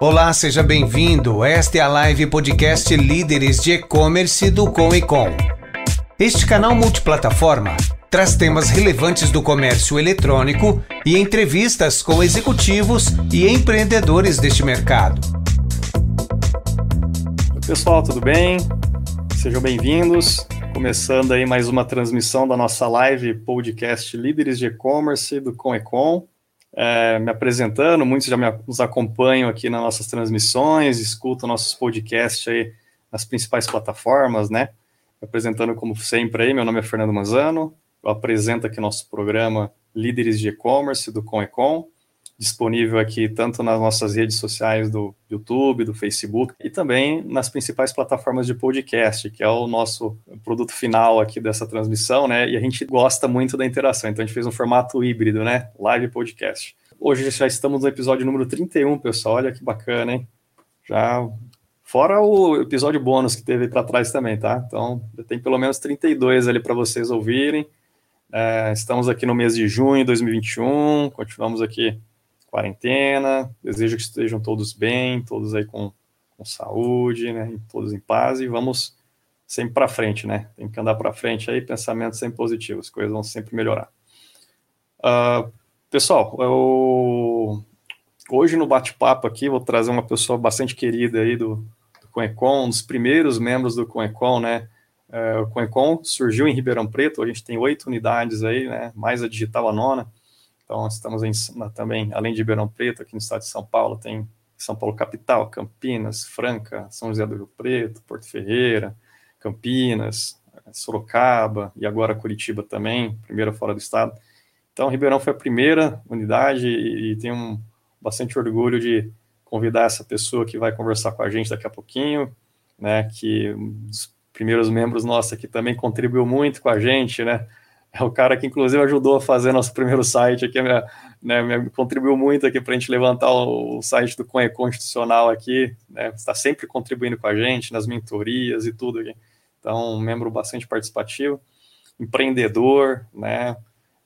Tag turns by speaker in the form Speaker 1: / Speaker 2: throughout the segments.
Speaker 1: Olá, seja bem-vindo. Esta é a live podcast Líderes de E-Commerce do Com e Com. Este canal multiplataforma traz temas relevantes do comércio eletrônico e entrevistas com executivos e empreendedores deste mercado.
Speaker 2: Oi, pessoal, tudo bem? Sejam bem-vindos. Começando aí mais uma transmissão da nossa live podcast Líderes de E-Commerce do Com e Com é, me apresentando, muitos já me, nos acompanham aqui nas nossas transmissões, escutam nossos podcasts aí nas principais plataformas, né? Me apresentando como sempre aí, meu nome é Fernando Manzano, eu apresento aqui nosso programa Líderes de E-Commerce do Conecom, disponível aqui tanto nas nossas redes sociais do YouTube, do Facebook e também nas principais plataformas de podcast, que é o nosso produto final aqui dessa transmissão, né? E a gente gosta muito da interação, então a gente fez um formato híbrido, né? Live podcast. Hoje já estamos no episódio número 31, pessoal. Olha que bacana, hein? Já fora o episódio bônus que teve para trás também, tá? Então, já tem pelo menos 32 ali para vocês ouvirem. É, estamos aqui no mês de junho de 2021, continuamos aqui quarentena. Desejo que estejam todos bem, todos aí com, com saúde, né? Todos em paz e vamos sempre para frente, né? Tem que andar para frente aí, pensamentos sempre positivos, as coisas vão sempre melhorar. Uh, pessoal, eu hoje no bate-papo aqui vou trazer uma pessoa bastante querida aí do, do Conecon, um dos primeiros membros do Conecon, né? Uh, o Conecon surgiu em Ribeirão Preto, a gente tem oito unidades aí, né? Mais a digital a nona. Então, estamos em, também, além de Ribeirão Preto, aqui no estado de São Paulo, tem São Paulo capital, Campinas, Franca, São José do Rio Preto, Porto Ferreira, Campinas, Sorocaba e agora Curitiba também, primeira fora do estado. Então, Ribeirão foi a primeira unidade e, e tenho um, bastante orgulho de convidar essa pessoa que vai conversar com a gente daqui a pouquinho, né, que um dos primeiros membros nossos aqui também contribuiu muito com a gente, né, é o cara que inclusive ajudou a fazer nosso primeiro site aqui, né, contribuiu muito aqui para a gente levantar o, site do Cunha Constitucional aqui, né, está sempre contribuindo com a gente nas mentorias e tudo aqui. Então, um membro bastante participativo, empreendedor, né,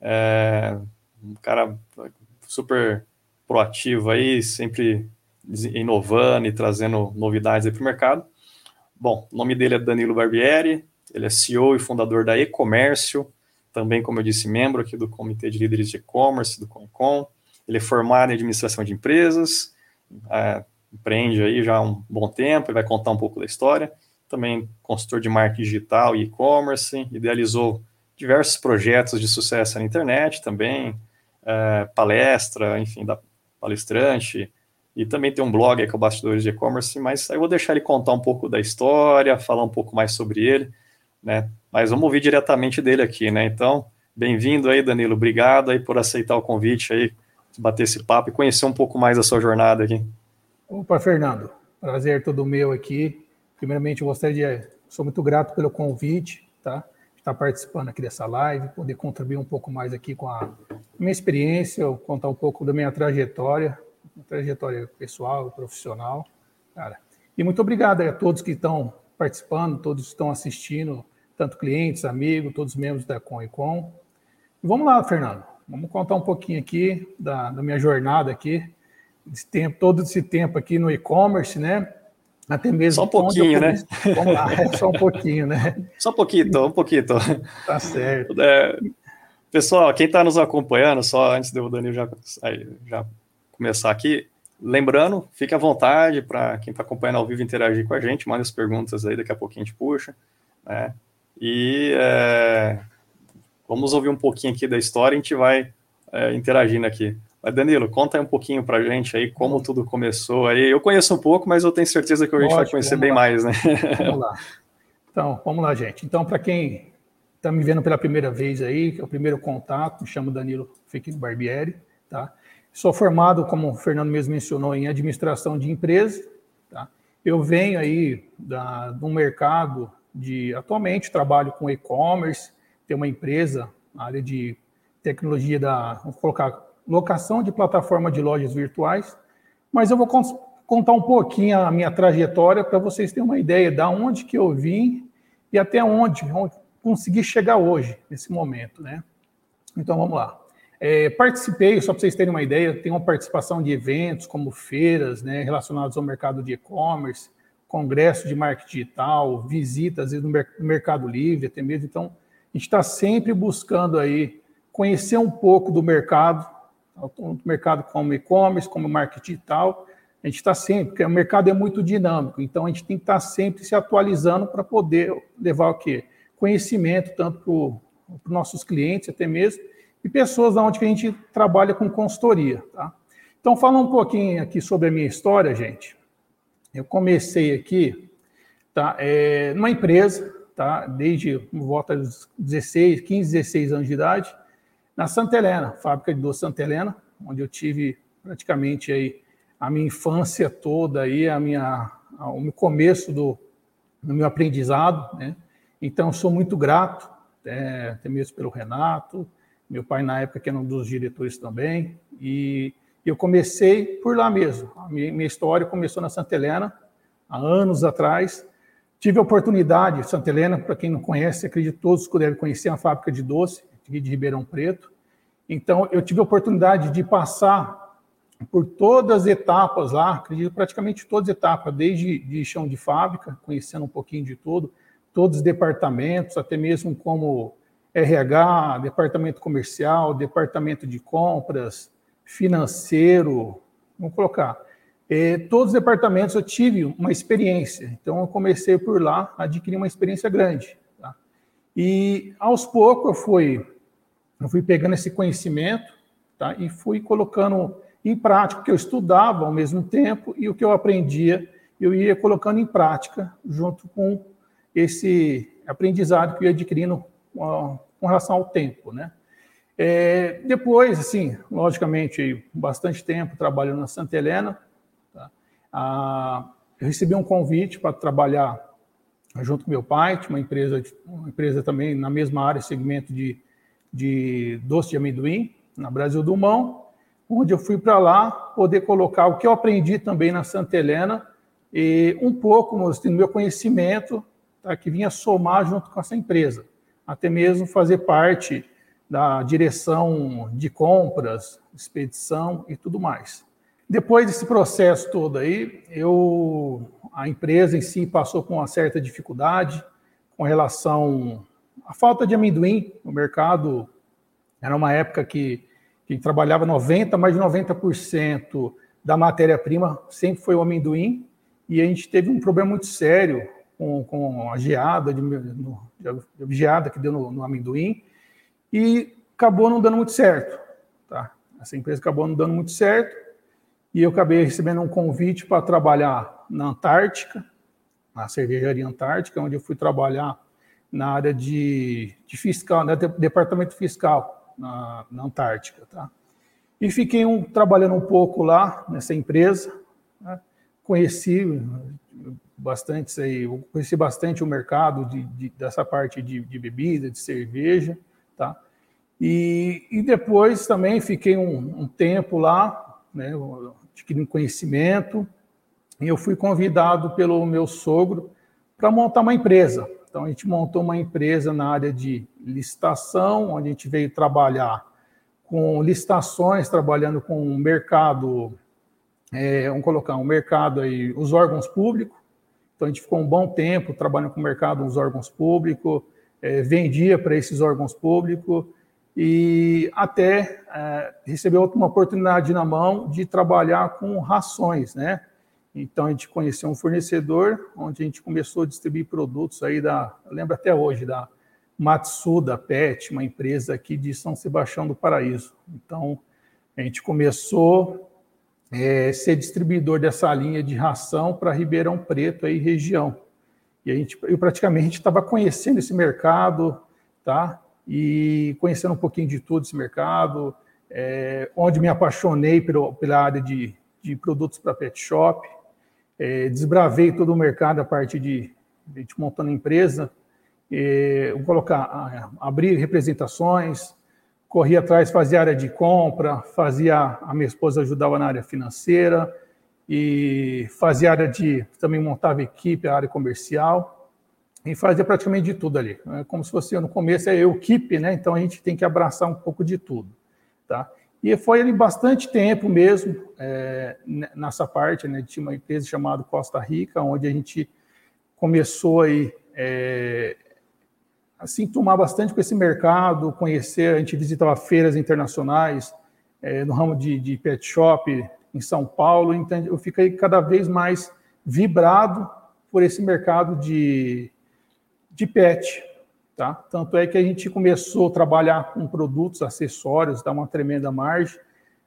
Speaker 2: é, um cara super proativo aí, sempre inovando e trazendo novidades para o mercado. Bom, o nome dele é Danilo Barbieri, ele é CEO e fundador da E-Comércio, também, como eu disse, membro aqui do Comitê de Líderes de E-Commerce, do Concom. Ele é formado em administração de empresas, é, empreende aí já há um bom tempo e vai contar um pouco da história. Também consultor de marketing digital e e-commerce, idealizou diversos projetos de sucesso na internet também, é, palestra, enfim, da palestrante, e também tem um blog é o Bastidores de E-Commerce, mas aí eu vou deixar ele contar um pouco da história, falar um pouco mais sobre ele, né? Mas vamos ouvir diretamente dele aqui, né? Então, bem-vindo aí, Danilo. Obrigado aí por aceitar o convite aí, bater esse papo e conhecer um pouco mais a sua jornada aqui.
Speaker 3: Opa, Fernando. Prazer todo meu aqui. Primeiramente, eu gostaria de. Sou muito grato pelo convite, tá? Estar participando aqui dessa live, poder contribuir um pouco mais aqui com a minha experiência, contar um pouco da minha trajetória, trajetória pessoal e profissional, cara. E muito obrigado a todos que estão participando, todos que estão assistindo tanto clientes, amigos, todos os membros da Com vamos lá, Fernando. Vamos contar um pouquinho aqui da, da minha jornada aqui, esse tempo, todo esse tempo aqui no e-commerce, né?
Speaker 2: Até mesmo. Só um pouquinho, né?
Speaker 3: Vamos lá, é só um pouquinho, né?
Speaker 2: Só um pouquinho, um pouquinho.
Speaker 3: Tá certo.
Speaker 2: É, pessoal, quem está nos acompanhando, só antes do Danilo já, já começar aqui, lembrando, fique à vontade para quem está acompanhando ao vivo interagir com a gente, manda as perguntas aí, daqui a pouquinho a gente puxa, né? E é, vamos ouvir um pouquinho aqui da história e a gente vai é, interagindo aqui. Mas Danilo, conta aí um pouquinho para a gente aí como tudo começou aí. Eu conheço um pouco, mas eu tenho certeza que a gente Ótimo, vai conhecer bem lá. mais, né?
Speaker 3: Vamos lá. Então, vamos lá, gente. Então, para quem está me vendo pela primeira vez aí, que é o primeiro contato, me chamo Danilo Fekino Barbieri, tá? Sou formado, como o Fernando mesmo mencionou, em administração de empresas, tá? Eu venho aí da, de um mercado de atualmente trabalho com e-commerce, tem uma empresa na área de tecnologia da, vamos colocar, locação de plataforma de lojas virtuais, mas eu vou contar um pouquinho a minha trajetória para vocês terem uma ideia de onde que eu vim e até onde, onde consegui chegar hoje, nesse momento, né? Então vamos lá. É, participei, só para vocês terem uma ideia, tenho uma participação de eventos como feiras né, relacionados ao mercado de e-commerce, congresso de marketing digital, visitas no Mercado Livre, até mesmo. Então, a gente está sempre buscando aí conhecer um pouco do mercado, do mercado como e-commerce, como marketing digital. A gente está sempre, porque o mercado é muito dinâmico, então a gente tem que estar tá sempre se atualizando para poder levar o quê? Conhecimento tanto para os nossos clientes até mesmo, e pessoas onde que a gente trabalha com consultoria. Tá? Então, falando um pouquinho aqui sobre a minha história, gente. Eu comecei aqui tá, é, numa empresa, tá, desde volta dos 16, 15, 16 anos de idade, na Santa Helena, fábrica de doce Santa Helena, onde eu tive praticamente aí a minha infância toda aí, a minha, o começo do, do meu aprendizado, né? Então, sou muito grato, é, até mesmo pelo Renato, meu pai, na época, que era um dos diretores também. E eu comecei por lá mesmo. A minha, história começou na Santa Helena, há anos atrás. Tive a oportunidade, Santa Helena, para quem não conhece, acredito todos que devem conhecer, a fábrica de doce, aqui de Ribeirão Preto. Então, eu tive a oportunidade de passar por todas as etapas lá, acredito praticamente todas as etapas, desde de chão de fábrica, conhecendo um pouquinho de tudo, todos os departamentos, até mesmo como RH, departamento comercial, departamento de compras, financeiro, vamos colocar. É, todos os departamentos eu tive uma experiência, então eu comecei por lá, adquiri uma experiência grande. Tá? E aos poucos eu fui, eu fui pegando esse conhecimento tá? e fui colocando em prática o que eu estudava ao mesmo tempo e o que eu aprendia, eu ia colocando em prática junto com esse aprendizado que eu ia adquirindo com relação ao tempo, né? É, depois, assim, logicamente, bastante tempo trabalhando na Santa Helena, tá? ah, eu recebi um convite para trabalhar junto com meu pai, uma empresa, uma empresa também na mesma área, segmento de, de doce de amendoim, na Brasil do Mão, onde eu fui para lá poder colocar o que eu aprendi também na Santa Helena e um pouco no meu conhecimento tá, que vinha somar junto com essa empresa até mesmo fazer parte da direção de compras, expedição e tudo mais. Depois desse processo todo aí, eu, a empresa em si passou com uma certa dificuldade com relação à falta de amendoim no mercado. Era uma época que, que trabalhava 90, mais de 90% da matéria-prima sempre foi o amendoim, e a gente teve um problema muito sério com, com a geada, de, no, geada que deu no, no, amendoim, e acabou não dando muito certo. Tá? Essa empresa acabou não dando muito certo, e eu acabei recebendo um convite para trabalhar na Antártica, na cervejaria Antártica, onde eu fui trabalhar na área de, de fiscal, né, departamento fiscal na, na Antártica, tá? E fiquei um, trabalhando um pouco lá nessa empresa, né? conheci, bastante aí, conheci bastante o mercado de, de dessa parte de, de, bebida, de cerveja, tá? E, e depois também fiquei um, um tempo lá, né, adquirindo conhecimento, e eu fui convidado pelo meu sogro para montar uma empresa. Então a gente montou uma empresa na área de licitação, onde a gente veio trabalhar com licitações, trabalhando com o mercado, é, vamos colocar um mercado aí, os órgãos públicos, então, a gente ficou um bom tempo trabalhando com o mercado nos órgãos públicos, é, vendia para esses órgãos públicos e até é, recebeu uma oportunidade na mão de trabalhar com rações, né? Então, a gente conheceu um fornecedor, onde a gente começou a distribuir produtos aí da, lembro até hoje, da Matsuda Pet, uma empresa aqui de São Sebastião do Paraíso. Então, a gente começou é, ser distribuidor dessa linha de ração para Ribeirão Preto aí região. E a gente, eu praticamente estava conhecendo esse mercado, tá? E conhecendo um pouquinho de tudo esse mercado, é, onde me apaixonei pelo, pela área de, de produtos para pet shop, é, desbravei todo o mercado a partir de, de montando empresa, é, colocar, abrir representações, corria atrás, fazia área de compra, fazia a minha esposa ajudava na área financeira e fazia área de também montava equipe, a área comercial e fazia praticamente de tudo ali. É como se fosse no começo é eu equipe, né? Então a gente tem que abraçar um pouco de tudo, tá? E foi ali bastante tempo mesmo é, nessa parte, né? Tinha uma empresa chamada Costa Rica, onde a gente começou aí é, assim tomar bastante com esse mercado, conhecer, a gente visitava feiras internacionais é, no ramo de, de, pet shop em São Paulo, então eu fiquei cada vez mais vibrado por esse mercado de, de pet, Tá? Tanto é que a gente começou a trabalhar com produtos, acessórios, dá uma tremenda margem,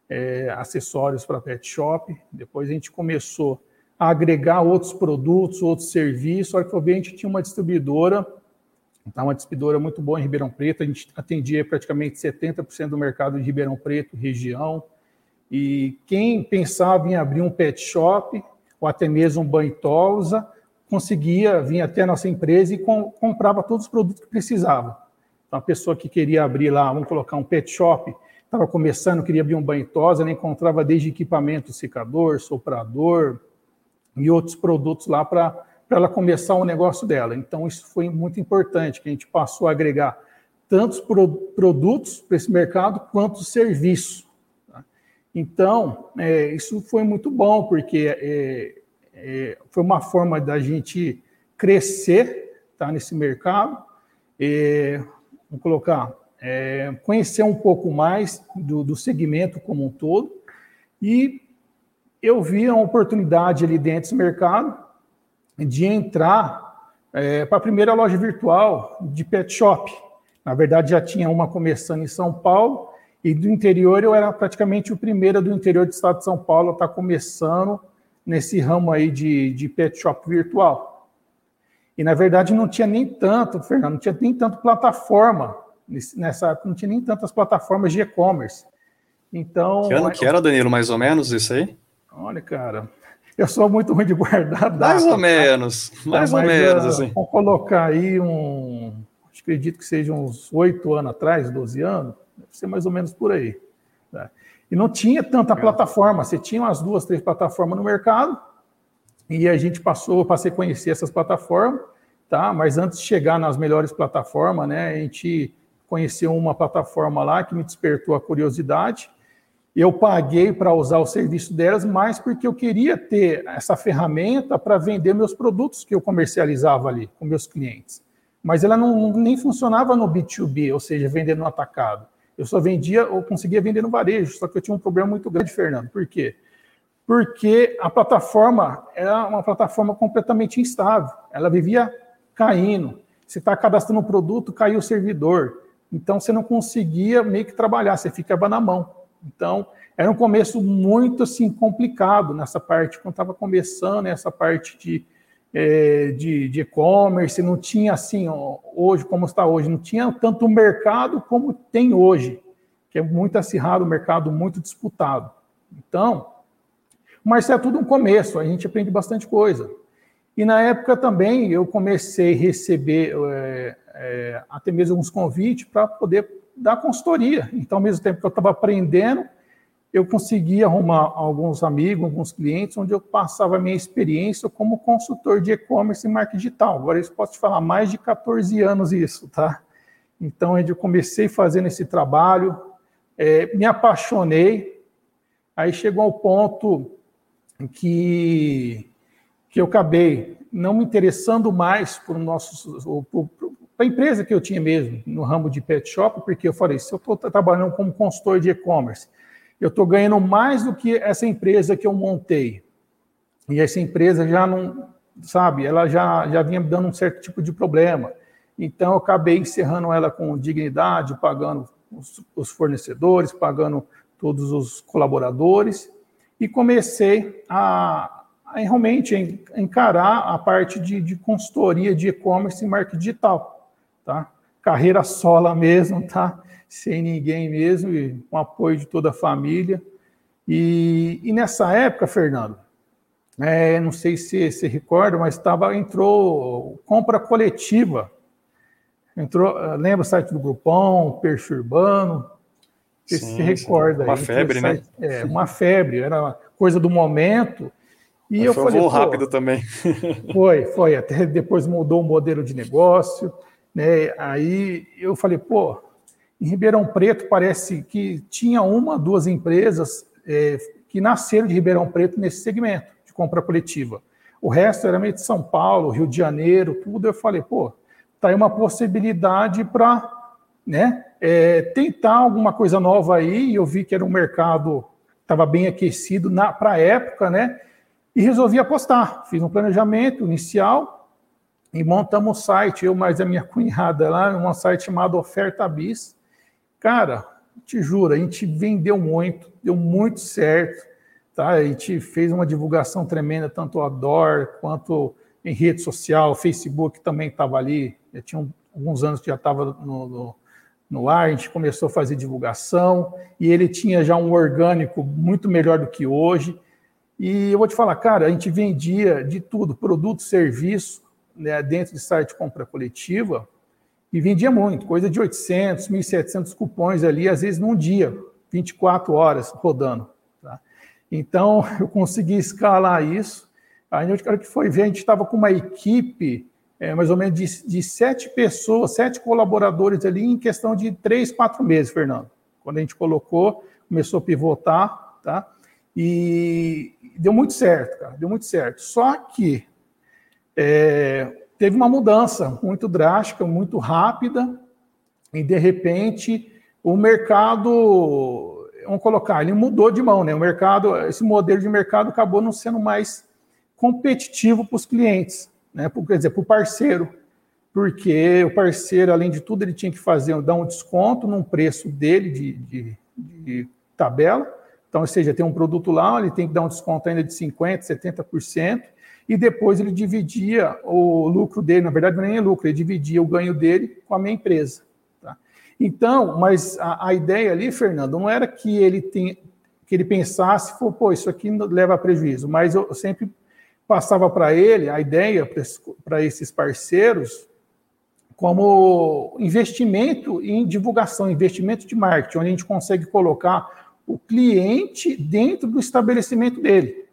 Speaker 3: é, acessórios para pet shop. Depois a gente começou a agregar outros produtos, outros serviços. Hora que a gente tinha uma distribuidora, tá? uma distribuidora muito boa em Ribeirão Preto. A gente atendia praticamente 70% do mercado de Ribeirão Preto, região. E quem pensava em abrir um pet shop, ou até mesmo um banho tosa, conseguia vir até a nossa empresa e com, comprava todos os produtos que precisava. Então, a pessoa que queria abrir lá, vamos colocar um pet shop, estava começando, queria abrir um banho tosa, né, encontrava desde equipamento, secador, soprador e outros produtos lá para ela começar o negócio dela. Então, isso foi muito importante, que a gente passou a agregar tantos pro, produtos para esse mercado quanto serviços. Então, é, isso foi muito bom, porque é, é, foi uma forma da gente crescer tá, nesse mercado. É, vamos colocar, é, conhecer um pouco mais do, do, segmento como um todo. E eu vi a oportunidade ali dentro desse mercado de entrar é, para a primeira loja virtual de pet shop. Na verdade, já tinha uma começando em São Paulo, e do interior eu era praticamente o primeiro do interior do estado de São Paulo a estar tá começando nesse ramo aí de, de pet shop virtual. E, na verdade, não tinha nem tanto, Fernando, não tinha nem tanto plataforma. Nessa época, não tinha nem tantas plataformas de e-commerce. Então.
Speaker 2: Que ano que era, Danilo, mais ou menos, isso aí?
Speaker 3: Olha, cara, eu sou muito ruim de guardar dados.
Speaker 2: Mais ou tá? menos, mais ou menos, uh, assim.
Speaker 3: Vamos colocar aí um. Acredito que seja uns oito anos atrás, 12 anos, ser mais ou menos por aí. Tá? E não tinha tanta plataforma, você tinha umas duas, três plataformas no mercado, e a gente passou, passei a conhecer essas plataformas, tá? Mas antes de chegar nas melhores plataformas, né, a gente conheceu uma plataforma lá que me despertou a curiosidade. Eu paguei para usar o serviço delas, mas porque eu queria ter essa ferramenta para vender meus produtos que eu comercializava ali com meus clientes. Mas ela não, nem funcionava no B2B, ou seja, vender no atacado. Eu só vendia ou conseguia vender no varejo, só que eu tinha um problema muito grande, Fernando. Por quê? Porque a plataforma era uma plataforma completamente instável. Ela vivia caindo. Você está cadastrando um produto, caiu o servidor. Então você não conseguia meio que trabalhar, você ficava na mão. Então era um começo muito assim complicado nessa parte quando estava começando essa parte de é, de e-commerce, não tinha assim, hoje, como está hoje, não tinha tanto mercado como tem hoje, que é muito acirrado, o mercado muito disputado. Então, mas é tudo um começo, a gente aprende bastante coisa. E na época também eu comecei a receber é, é, até mesmo alguns convites para poder dar consultoria. Então, ao mesmo tempo que eu estava aprendendo, eu consegui arrumar alguns amigos, alguns clientes, onde eu passava a minha experiência como consultor de e-commerce e marketing digital. Agora, eu posso te falar mais de 14 anos isso, tá? Então, eu comecei fazendo esse trabalho, é, me apaixonei, aí chegou ao ponto que, que eu acabei não me interessando mais por para a empresa que eu tinha mesmo, no ramo de pet shop, porque eu falei, se eu estou trabalhando como consultor de e-commerce, eu estou ganhando mais do que essa empresa que eu montei. E essa empresa já não, sabe, ela já, já vinha dando um certo tipo de problema. Então, eu acabei encerrando ela com dignidade, pagando os, os fornecedores, pagando todos os colaboradores, e comecei a, a realmente encarar a parte de, de consultoria de e-commerce e marketing digital, tá? Carreira sola mesmo, tá? sem ninguém mesmo, e com apoio de toda a família. E, e nessa época, Fernando, é, não sei se você recorda, mas estava entrou compra coletiva. Entrou, lembra o site do Grupão, Perfurbano? Você se recorda.
Speaker 2: Uma febre, né?
Speaker 3: É, uma febre, era coisa do momento.
Speaker 2: E mas eu foi falei, um voo rápido também.
Speaker 3: Foi, foi. Até depois mudou o modelo de negócio. Né? Aí eu falei, pô, Em Ribeirão Preto, parece que tinha uma, duas empresas é, que nasceram de Ribeirão Preto nesse segmento de compra coletiva. O resto era meio de São Paulo, Rio de Janeiro, tudo. Eu falei, pô, tá aí uma possibilidade para né, é, tentar alguma coisa nova aí. E eu vi que era um mercado estava bem aquecido para a época, né? E resolvi apostar. Fiz um planejamento inicial e montamos um site, eu mais a minha cunhada lá, um site chamado Oferta Bis. Cara, te juro, a gente vendeu muito, deu muito certo. Tá? A gente fez uma divulgação tremenda, tanto a DOR quanto em rede social, Facebook também estava ali. Já tinha alguns anos que já estava no, no, no, ar, a gente começou a fazer divulgação e ele tinha já um orgânico muito melhor do que hoje. E eu vou te falar, cara, a gente vendia de tudo, produto, serviço, né, dentro de site de compra coletiva, e vendia muito, coisa de 800, 1.700 cupons ali, às vezes num dia, 24 horas rodando. Tá? Então, eu consegui escalar isso. Aí, o cara que foi ver, a gente estava com uma equipe é, mais ou menos de, de, sete pessoas, sete colaboradores ali em questão de três, quatro meses, Fernando. Quando a gente colocou, começou a pivotar, tá? E deu muito certo, cara, deu muito certo. Só que é, teve uma mudança muito drástica, muito rápida, e de repente o mercado, vamos colocar, ele mudou de mão, né? O mercado, esse modelo de mercado acabou não sendo mais competitivo para os clientes, né? Quer dizer, para o parceiro, porque o parceiro, além de tudo, ele tinha que fazer, dar um desconto num preço dele de, de, de tabela. Então, ou seja, tem um produto lá, ele tem que dar um desconto ainda de 50%, 70%, e depois ele dividia o lucro dele, na verdade é nem lucro, ele dividia o ganho dele com a minha empresa. Tá? Então, mas a, a, ideia ali, Fernando, não era que ele tem, que ele pensasse, pô, isso aqui leva a prejuízo, mas eu sempre passava para ele a ideia para esses parceiros como investimento em divulgação, investimento de marketing, onde a gente consegue colocar o cliente dentro do estabelecimento dele.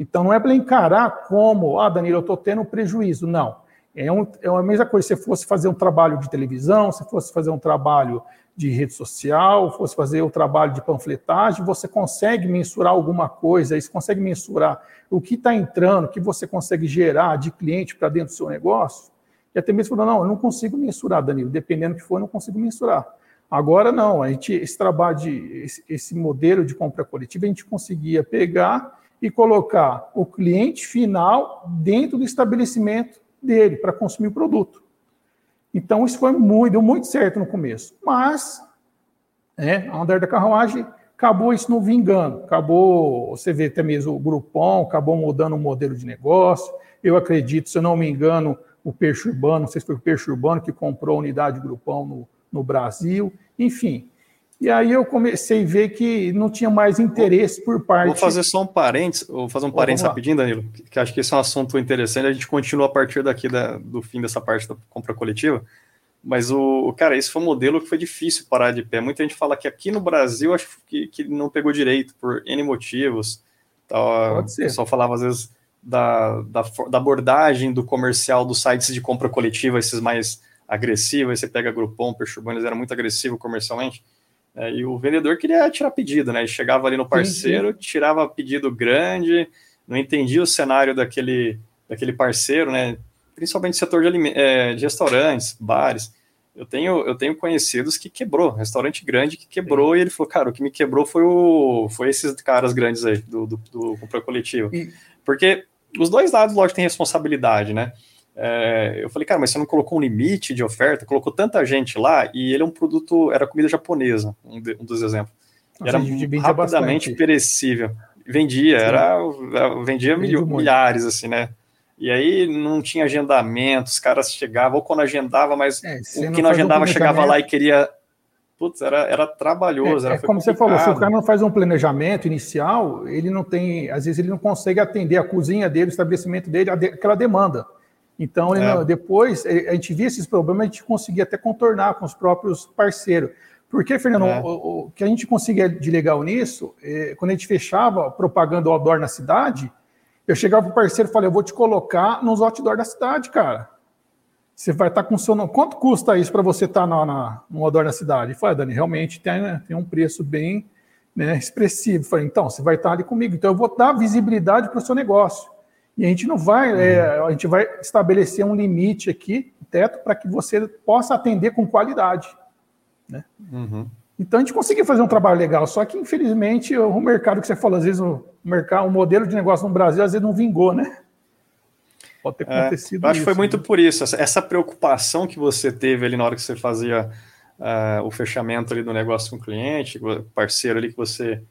Speaker 3: Então, não é para encarar como, ah, Danilo, eu estou tendo um prejuízo. Não. É, um, é a mesma coisa se você fosse fazer um trabalho de televisão, se fosse fazer um trabalho de rede social, fosse fazer o um trabalho de panfletagem, você consegue mensurar alguma coisa, você consegue mensurar o que está entrando, o que você consegue gerar de cliente para dentro do seu negócio. E até mesmo falou, não, eu não consigo mensurar, Danilo, dependendo do que for, eu não consigo mensurar. Agora não, a gente, esse trabalho de esse, esse modelo de compra coletiva, a gente conseguia pegar e colocar o cliente final dentro do estabelecimento dele para consumir o produto. Então, isso foi muito, deu muito certo no começo. Mas, né, a andar da carruagem, acabou isso não vingando. Acabou, você vê até mesmo o Groupon, acabou mudando o modelo de negócio. Eu acredito, se eu não me engano, o Peixe Urbano, não sei se foi o Peixe Urbano que comprou a unidade Groupon no, no Brasil. Enfim, e aí eu comecei a ver que não tinha mais interesse por parte.
Speaker 2: Vou fazer só um parênteses, vou fazer um parênteses rapidinho, Danilo, que acho que esse é um assunto interessante. A gente continua a partir daqui da, do fim dessa parte da compra coletiva. Mas o cara, esse foi um modelo que foi difícil parar de pé. Muita gente fala que aqui no Brasil acho que, que não pegou direito por N motivos. Tal. Pode ser. O pessoal falava às vezes da, da, da abordagem do comercial dos sites de compra coletiva, esses mais agressivos. Você pega Groupon, Perchurbano, eles eram muito agressivos comercialmente. É, e o vendedor queria tirar pedido, né? Ele chegava ali no parceiro, sim, sim. tirava pedido grande, não entendia o cenário daquele, daquele parceiro, né? Principalmente setor de, é, de restaurantes, bares. Eu tenho, eu tenho conhecidos que quebrou, restaurante grande que quebrou, sim. e ele falou, cara, o que me quebrou foi, o, foi esses caras grandes aí, do, do, do compra coletivo. E... Porque os dois lados, lógico, têm responsabilidade, né? É, eu falei, cara, mas você não colocou um limite de oferta? Colocou tanta gente lá e ele é um produto, era comida japonesa, um, de, um dos exemplos. Era rapidamente bastante. perecível. Vendia, Sim. era, vendia mil, milhares, assim, né? E aí não tinha agendamento, os caras chegavam, ou quando agendava, mas é, o que não, não agendava chegava lá e queria. Putz, era, era trabalhoso. É,
Speaker 3: era, é como você falou, se o cara não faz um planejamento inicial, ele não tem, às vezes ele não consegue atender a cozinha dele, o estabelecimento dele, aquela demanda. Então, é. depois, a gente via esses problemas, a gente conseguia até contornar com os próprios parceiros. Porque, Fernando, é. o, o, que a gente conseguia de legal nisso, é, quando a gente fechava propaganda outdoor na cidade, eu chegava para o parceiro e falei, eu vou te colocar nos outdoor da cidade, cara. Você vai estar tá com seu nome. Quanto custa isso para você estar tá na, na, no odor na cidade? Falei, ah, Dani, realmente tem, né, tem um preço bem né, expressivo. Falei, então, você vai estar tá ali comigo. Então, eu vou dar visibilidade para o seu negócio. E a gente não vai, é, a gente vai estabelecer um limite aqui, teto, para que você possa atender com qualidade. Né? Uhum. Então a gente conseguiu fazer um trabalho legal, só que infelizmente o mercado que você falou, às vezes o mercado, o modelo de negócio no Brasil às vezes não vingou, né?
Speaker 2: Pode ter é, acontecido. É, acho isso, que foi muito né? por isso, essa preocupação que você teve ali na hora que você fazia uh, o fechamento ali do negócio com o cliente, parceiro ali que você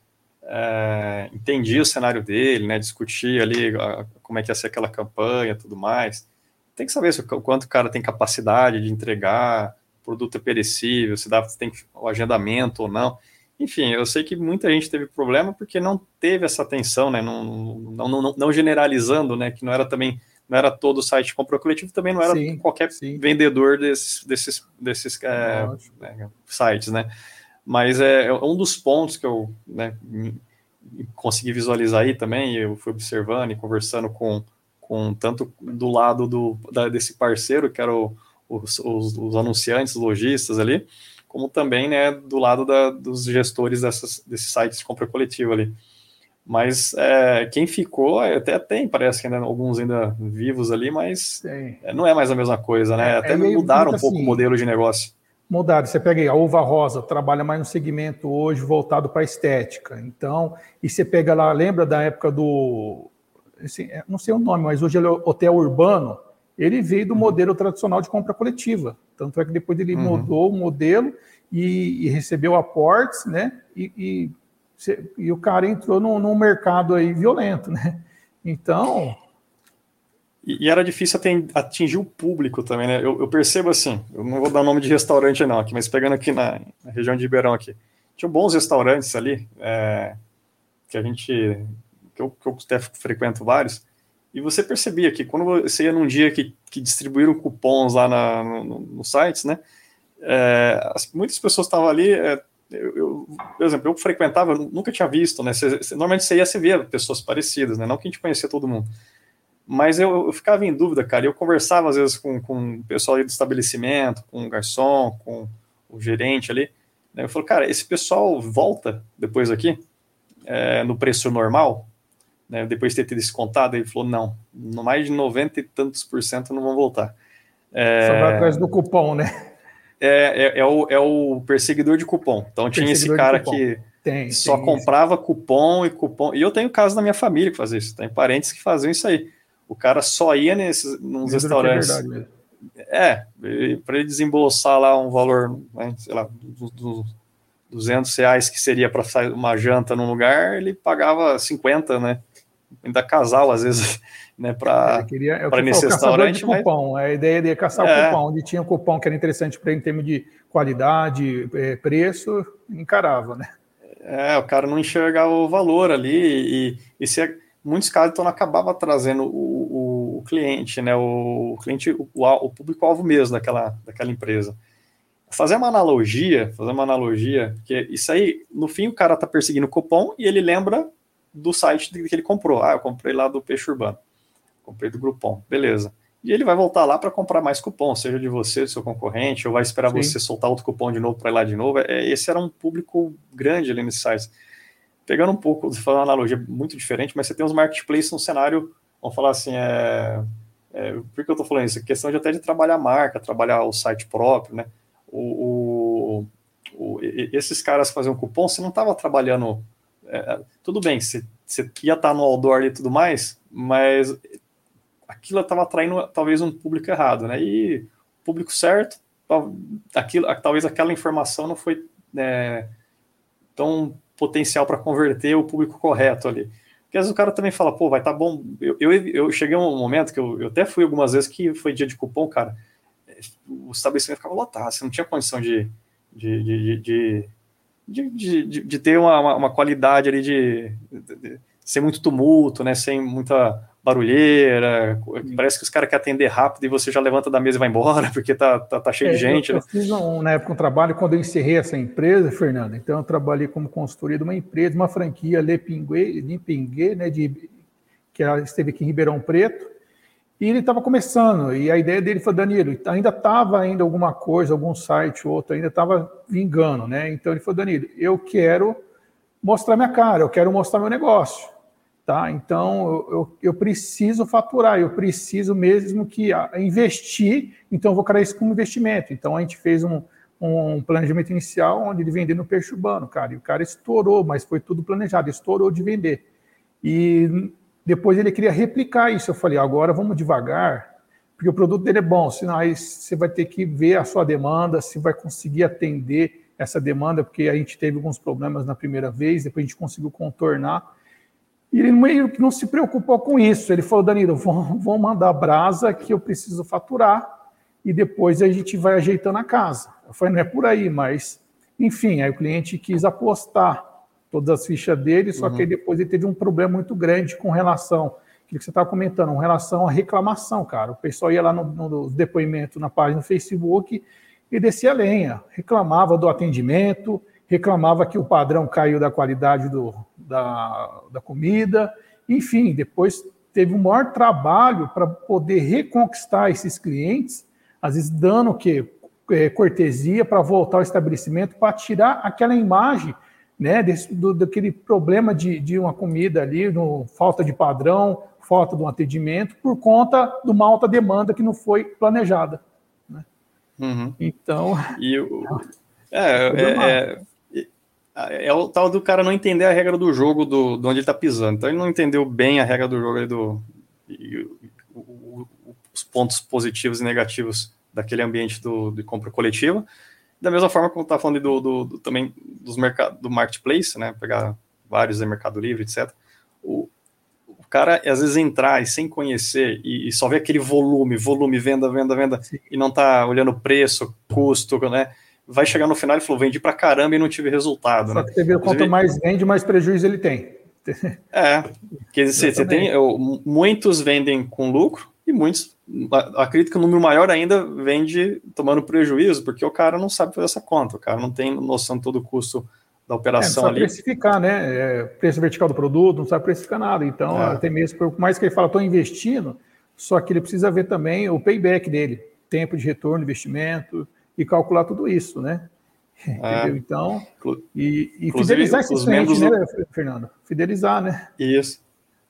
Speaker 2: entendia o cenário dele, né? Discutia ali uh, como é que ia ser aquela campanha, tudo mais. Tem que saber se, o quanto o cara tem capacidade de entregar, produto é perecível, se dá, tem o agendamento ou não. Enfim, eu sei que muita gente teve problema porque não teve essa atenção, né? Não, não, não, não generalizando, né? Que não era também, não era todo o site compra coletivo, também não era sim, qualquer sim. vendedor desses, desses, desses é, né, sites, né? Mas é, é, um dos pontos que eu né, consegui visualizar aí também, eu fui observando e conversando com, com tanto do lado do, da, desse parceiro, que era o os, os, os anunciantes, lojistas ali, como também né, do lado da, dos gestores dessas, desses sites de compra coletiva ali. Mas é, quem ficou, até tem, parece que ainda, alguns ainda vivos ali, mas é, não é mais a mesma coisa, né? É, até é mudaram um pouco assim, o modelo de negócio.
Speaker 3: Mudaram. Você pega aí, a Uva Rosa, trabalha mais no segmento hoje voltado para estética. Então, e você pega lá, lembra da época do. Assim, não sei o nome, mas hoje ele é Hotel Urbano ele veio do modelo tradicional de compra coletiva. Tanto é que depois ele uhum. mudou o modelo e, e, recebeu aportes, né? E, e, e o cara entrou num, num, mercado aí violento, né? Então.
Speaker 2: E, e era difícil atingir o público também, né? Eu, eu, percebo assim, eu não vou dar nome de restaurante não, aqui, mas pegando aqui na, na região de Ribeirão aqui, tinha bons restaurantes ali, é, que a gente, que eu, que eu até frequento vários, e você percebia que quando você ia num dia que, que distribuíram cupons lá na, no, no sites, né? É, as, muitas pessoas estavam ali. É, eu, eu, por exemplo, eu frequentava, eu nunca tinha visto, né? Você, normalmente você ia se ver pessoas parecidas, né? Não que a gente conhecia todo mundo. Mas eu, eu ficava em dúvida, cara. Eu conversava às vezes com, com o pessoal do estabelecimento, com o garçom, com o gerente ali. Né? Eu falo, cara, esse pessoal volta depois aqui é, no preço normal? né, depois de ter descontado, ele falou, não, mais de 90 e tantos por cento não vão voltar.
Speaker 3: É, Só vai atrás do cupom, né?
Speaker 2: É, é, é, o, é o perseguidor de cupom. Então tinha esse cara que tem, só tem comprava isso. cupom e cupom. E eu tenho casos na minha família que fazem isso. Tem parentes que fazem isso aí. O cara só ia nesses, nos restaurantes. É, é para ele desembolsar lá um valor, né, sei lá, dos, dos 200 reais que seria para uma janta num lugar, ele pagava 50, né? ainda casal, às vezes, né, para
Speaker 3: é, nesse restaurante. Mas... Cupom. A ideia de caçar é. o cupom, onde tinha um cupom que era interessante para ele em termos de qualidade, é, preço, encarava, né?
Speaker 2: É, o cara não enxergava o valor ali e, e se é, muitos casos então acabava trazendo o, o, o cliente, né, o, o cliente, o, o público-alvo mesmo daquela, daquela empresa. Fazer uma analogia, fazer uma analogia, que isso aí, no fim, o cara tá perseguindo o cupom e ele lembra do site que ele comprou. Ah, eu comprei lá do Peixe Urbano. Comprei do Groupon. Beleza. E ele vai voltar lá para comprar mais cupom, seja de você, do seu concorrente, ou vai esperar Sim. você soltar outro cupom de novo para ir lá de novo. É, esse era um público grande ali nesse site. Pegando um pouco, falando uma analogia muito diferente, mas você tem os marketplaces no cenário, vamos falar assim, é, é, por que eu estou falando isso? Questão de até de trabalhar a marca, trabalhar o site próprio, né? O, o, o esses caras faziam cupom, você não estava trabalhando é, tudo bem, você, você ia estar no outdoor e tudo mais, mas aquilo estava atraindo talvez um público errado, né? E o público certo, aquilo, talvez aquela informação não foi né, tão potencial para converter o público correto ali. Porque às vezes o cara também fala, pô, vai tá bom. Eu, eu, eu cheguei a um momento que eu, eu até fui algumas vezes que foi dia de cupom, cara. O estabelecimento ficava lotado, você não tinha condição de, de, de, de de, de, de ter uma, uma, qualidade ali de, de, ser muito tumulto, né? Sem muita barulheira. Parece que os caras querem atender rápido e você já levanta da mesa e vai embora, porque tá, tá, tá cheio é, de gente.
Speaker 3: Eu,
Speaker 2: né?
Speaker 3: fiz um, na época um trabalho quando eu encerrei essa empresa, Fernando. Então eu trabalhei como consultoria de uma empresa, uma franquia Le Pingue, né? De, que ela esteve aqui em Ribeirão Preto. E ele estava começando, e a ideia dele foi, Danilo, ainda estava ainda alguma coisa, algum site, outro, ainda estava vingando, né? Então ele falou, Danilo, eu quero mostrar minha cara, eu quero mostrar meu negócio, tá? Então eu, eu, preciso faturar, eu preciso mesmo que investir, então eu vou criar isso como investimento. Então a gente fez um, um planejamento inicial onde ele vendeu no peixe urbano, cara, e o cara estourou, mas foi tudo planejado, estourou de vender. E depois ele queria replicar isso. Eu falei, agora vamos devagar, porque o produto dele é bom, senão aí você vai ter que ver a sua demanda, se vai conseguir atender essa demanda, porque a gente teve alguns problemas na primeira vez, depois a gente conseguiu contornar. E ele meio que não se preocupou com isso. Ele falou, Danilo, vou mandar brasa que eu preciso faturar e depois a gente vai ajeitando a casa. Eu falei, não é por aí, mas enfim, aí o cliente quis apostar todas as fichas dele, só uhum. que depois ele teve um problema muito grande com relação, que você estava comentando, com relação à reclamação, cara. O pessoal ia lá no, no depoimento na página do Facebook e descia a lenha, reclamava do atendimento, reclamava que o padrão caiu da qualidade do, da, da comida, enfim, depois teve um maior trabalho para poder reconquistar esses clientes, às vezes dando o quê? É, cortesia para voltar ao estabelecimento, para tirar aquela imagem né, desse, do, daquele problema de, de uma comida ali, no, falta de padrão, falta de um atendimento, por conta de uma alta demanda que não foi planejada. Né?
Speaker 2: Uhum. Então. E o, é, é, é, é, o tal do cara não entender a regra do jogo do, de onde ele está pisando. Então ele não entendeu bem a regra do jogo do, e, o, o, os pontos positivos e negativos daquele ambiente do, de compra coletiva. Da mesma forma como tá falando do, do, do também dos mercado, do marketplace, né? Pegar vários em Mercado Livre, etc. O, o cara, às vezes, entrar e sem conhecer e, e só ver aquele volume, volume, venda, venda, venda, Sim. e não tá olhando preço, custo, né? Vai chegar no final e falou, vendi pra caramba e não tive resultado. Só
Speaker 3: né? que você vê quanto mais vende, mais prejuízo ele tem.
Speaker 2: É, porque você, você tem, eu, muitos vendem com lucro e muitos acredito que o número maior ainda vende tomando prejuízo, porque o cara não sabe fazer essa conta, o cara não tem noção de todo o custo da operação é, não
Speaker 3: sabe ali. precificar, né? É, preço vertical do produto, não sabe precificar nada. Então, é. até mesmo, por mais que ele fala, estou investindo, só que ele precisa ver também o payback dele, tempo de retorno, investimento, e calcular tudo isso, né? É. Entendeu? Então, e, e fidelizar esses clientes, né, Fernando? Fidelizar, né?
Speaker 2: Isso.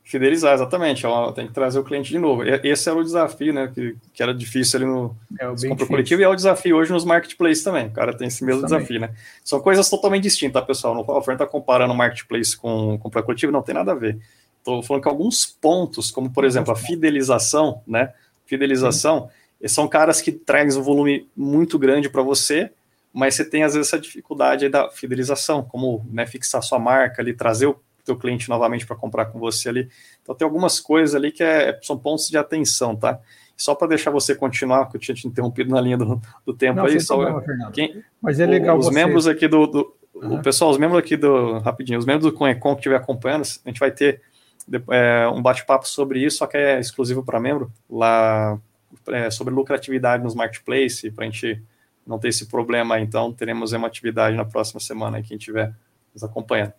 Speaker 2: Fidelizar, exatamente. Ó, tem que trazer o cliente de novo. Esse era o desafio, né? Que, que era difícil ali no é, compra coletivo e é o desafio hoje nos marketplaces também. O cara tem esse mesmo desafio, né? São coisas totalmente distintas, tá, pessoal? Não, o Fernando está comparando o marketplace com compra coletivo, não tem nada a ver. Estou falando que alguns pontos, como por exemplo a fidelização, né? Fidelização, Sim. São caras que trazem um volume muito grande para você, mas você tem às vezes essa dificuldade da fidelização, como né, fixar sua marca ali, trazer o teu cliente novamente para comprar com você ali. Então tem algumas coisas ali que é, são pontos de atenção, tá? Só para deixar você continuar, que eu tinha te interrompido na linha do, do tempo Não, aí, só problema, quem, Mas é legal os você... membros aqui do, do uhum. o pessoal, os membros aqui do rapidinho, os membros do Conecon que estiver acompanhando, a gente vai ter é, um bate-papo sobre isso, só que é exclusivo para membro, lá é, sobre lucratividade nos marketplace, para a gente não ter esse problema, então teremos uma atividade na próxima semana aí, quem estiver nos acompanhando.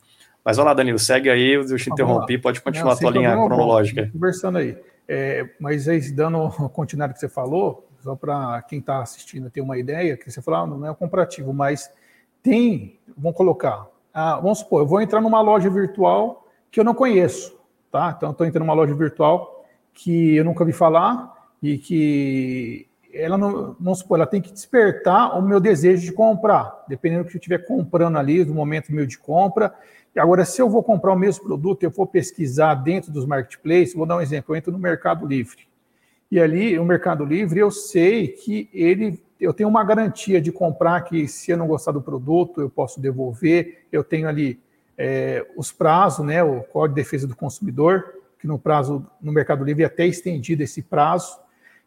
Speaker 2: Mas vai lá, Danilo, segue aí, eu te interrompi, pode continuar Não, a tua linha cronológica.
Speaker 3: Bom, conversando aí. É, mas aí, dando continuidade que você falou, só para quem está assistindo ter uma ideia, que você falou, ah, não é um comparativo, mas tem, vamos colocar, ah, vamos supor, eu vou entrar numa loja virtual que eu não conheço, tá? Então, estou entrando numa loja virtual que eu nunca vi falar e que ela não, vamos supor, ela tem que despertar o meu desejo de comprar, dependendo do que eu estiver comprando ali, do momento meu de compra, Agora, se eu vou comprar o mesmo produto, eu vou pesquisar dentro dos marketplaces, vou dar um exemplo, eu entro no Mercado Livre. E ali, o Mercado Livre, eu sei que ele, eu tenho uma garantia de comprar que se eu não gostar do produto, eu posso devolver. Eu tenho ali é, os prazos, né, o Código de Defesa do Consumidor, que no prazo, no Mercado Livre é até estendido esse prazo.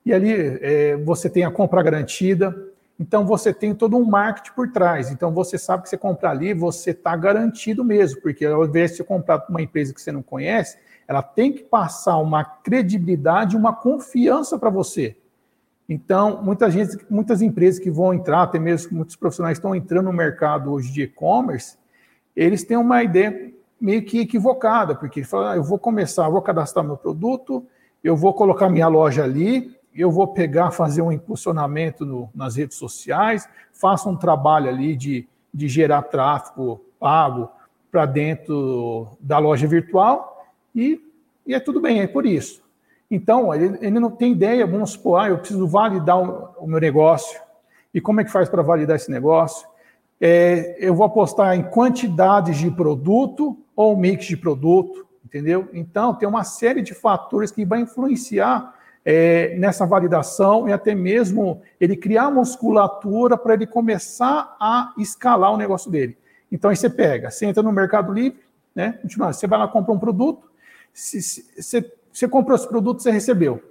Speaker 3: E ali é, você tem a compra garantida, então você tem todo um marketing por trás. Então você sabe que você comprar ali, você está garantido mesmo, porque ao invés de você comprar para uma empresa que você não conhece, ela tem que passar uma credibilidade, uma confiança para você. Então, muita gente, muitas empresas que vão entrar, até mesmo muitos profissionais estão entrando no mercado hoje de e-commerce, eles têm uma ideia meio que equivocada, porque eles falam, ah, eu vou começar, vou cadastrar meu produto, eu vou colocar minha loja ali, eu vou pegar, fazer um impulsionamento no, nas redes sociais, faço um trabalho ali de, de gerar tráfego pago para dentro da loja virtual e, e, é tudo bem, é por isso. Então, ele, ele não tem ideia, vamos supor, ah, eu preciso validar o, o meu negócio. E como é que faz para validar esse negócio? É, eu vou apostar em quantidades de produto ou mix de produto, entendeu? Então, tem uma série de fatores que vai influenciar é, nessa validação e até mesmo ele criar musculatura para ele começar a escalar o negócio dele. Então, aí você pega, você entra no Mercado Livre, né? Você vai lá comprar um produto, se, se, você, você comprou esse produto, você recebeu.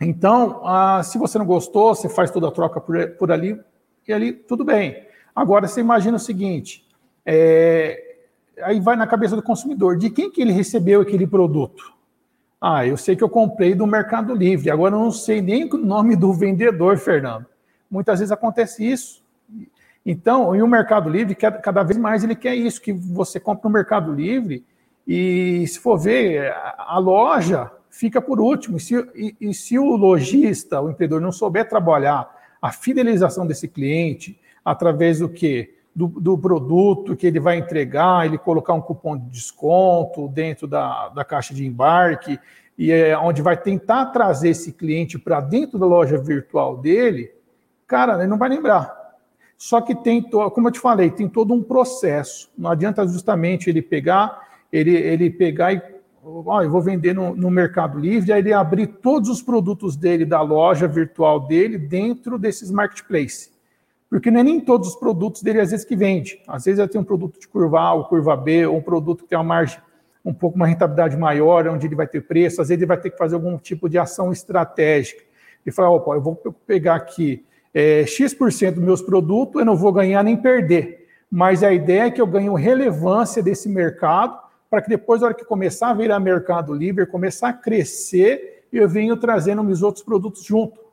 Speaker 3: Então, ah, se você não gostou, você faz toda a troca por, por ali, e ali tudo bem. Agora, você imagina o seguinte, é, aí vai na cabeça do consumidor, de quem que ele recebeu aquele produto? Ah, eu sei que eu comprei do Mercado Livre, agora eu não sei nem o nome do vendedor, Fernando. Muitas vezes acontece isso. Então, e o Mercado Livre, cada vez mais ele quer isso, que você compra no Mercado Livre e, se for ver, a loja fica por último. E se, e, e se o lojista, o empreendedor, não souber trabalhar a fidelização desse cliente através do que? Do, do, produto que ele vai entregar, ele colocar um cupom de desconto dentro da, da caixa de embarque, e é onde vai tentar trazer esse cliente para dentro da loja virtual dele, cara, ele não vai lembrar. Só que tem, como eu te falei, tem todo um processo. Não adianta justamente ele pegar, ele, ele pegar e ó, eu vou vender no, no, Mercado Livre, aí ele abrir todos os produtos dele da loja virtual dele dentro desses marketplace. Porque não é nem todos os produtos dele, às vezes, que vende. Às vezes ele tem um produto de curva A ou curva B, ou um produto que tem uma margem um pouco uma rentabilidade maior, onde ele vai ter preço, às vezes ele vai ter que fazer algum tipo de ação estratégica. E falar, opa, eu vou pegar aqui é, X% dos meus produtos, eu não vou ganhar nem perder. Mas a ideia é que eu ganhe relevância desse mercado para que depois, na hora que começar a virar mercado livre, começar a crescer, eu venho trazendo meus outros produtos junto.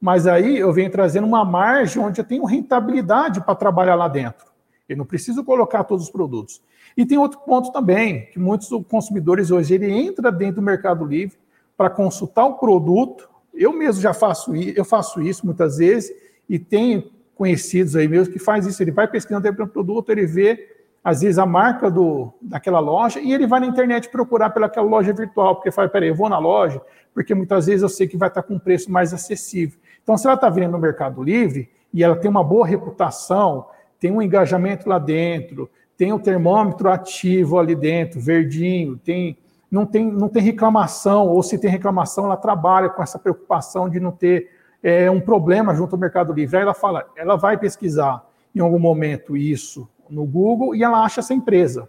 Speaker 3: Mas aí eu venho trazendo uma margem onde eu tenho rentabilidade para trabalhar lá dentro. Eu não preciso colocar todos os produtos. E tem outro ponto também, que muitos consumidores hoje, ele entra dentro do Mercado Livre para consultar o produto. Eu mesmo já faço isso, eu faço isso muitas vezes, e tenho conhecidos aí mesmo que faz isso. Ele vai pesquisando o produto, ele vê às vezes, a marca do, daquela loja e ele vai na internet procurar pelaquela loja virtual, porque fala, peraí, eu vou na loja, porque muitas vezes eu sei que vai estar com um preço mais acessível. Então, se ela está vindo no Mercado Livre e ela tem uma boa reputação, tem um engajamento lá dentro, tem o termômetro ativo ali dentro, verdinho, tem não tem, não tem reclamação, ou se tem reclamação, ela trabalha com essa preocupação de não ter é, um problema junto ao Mercado Livre. Aí ela fala, ela vai pesquisar em algum momento isso no Google e ela acha essa empresa.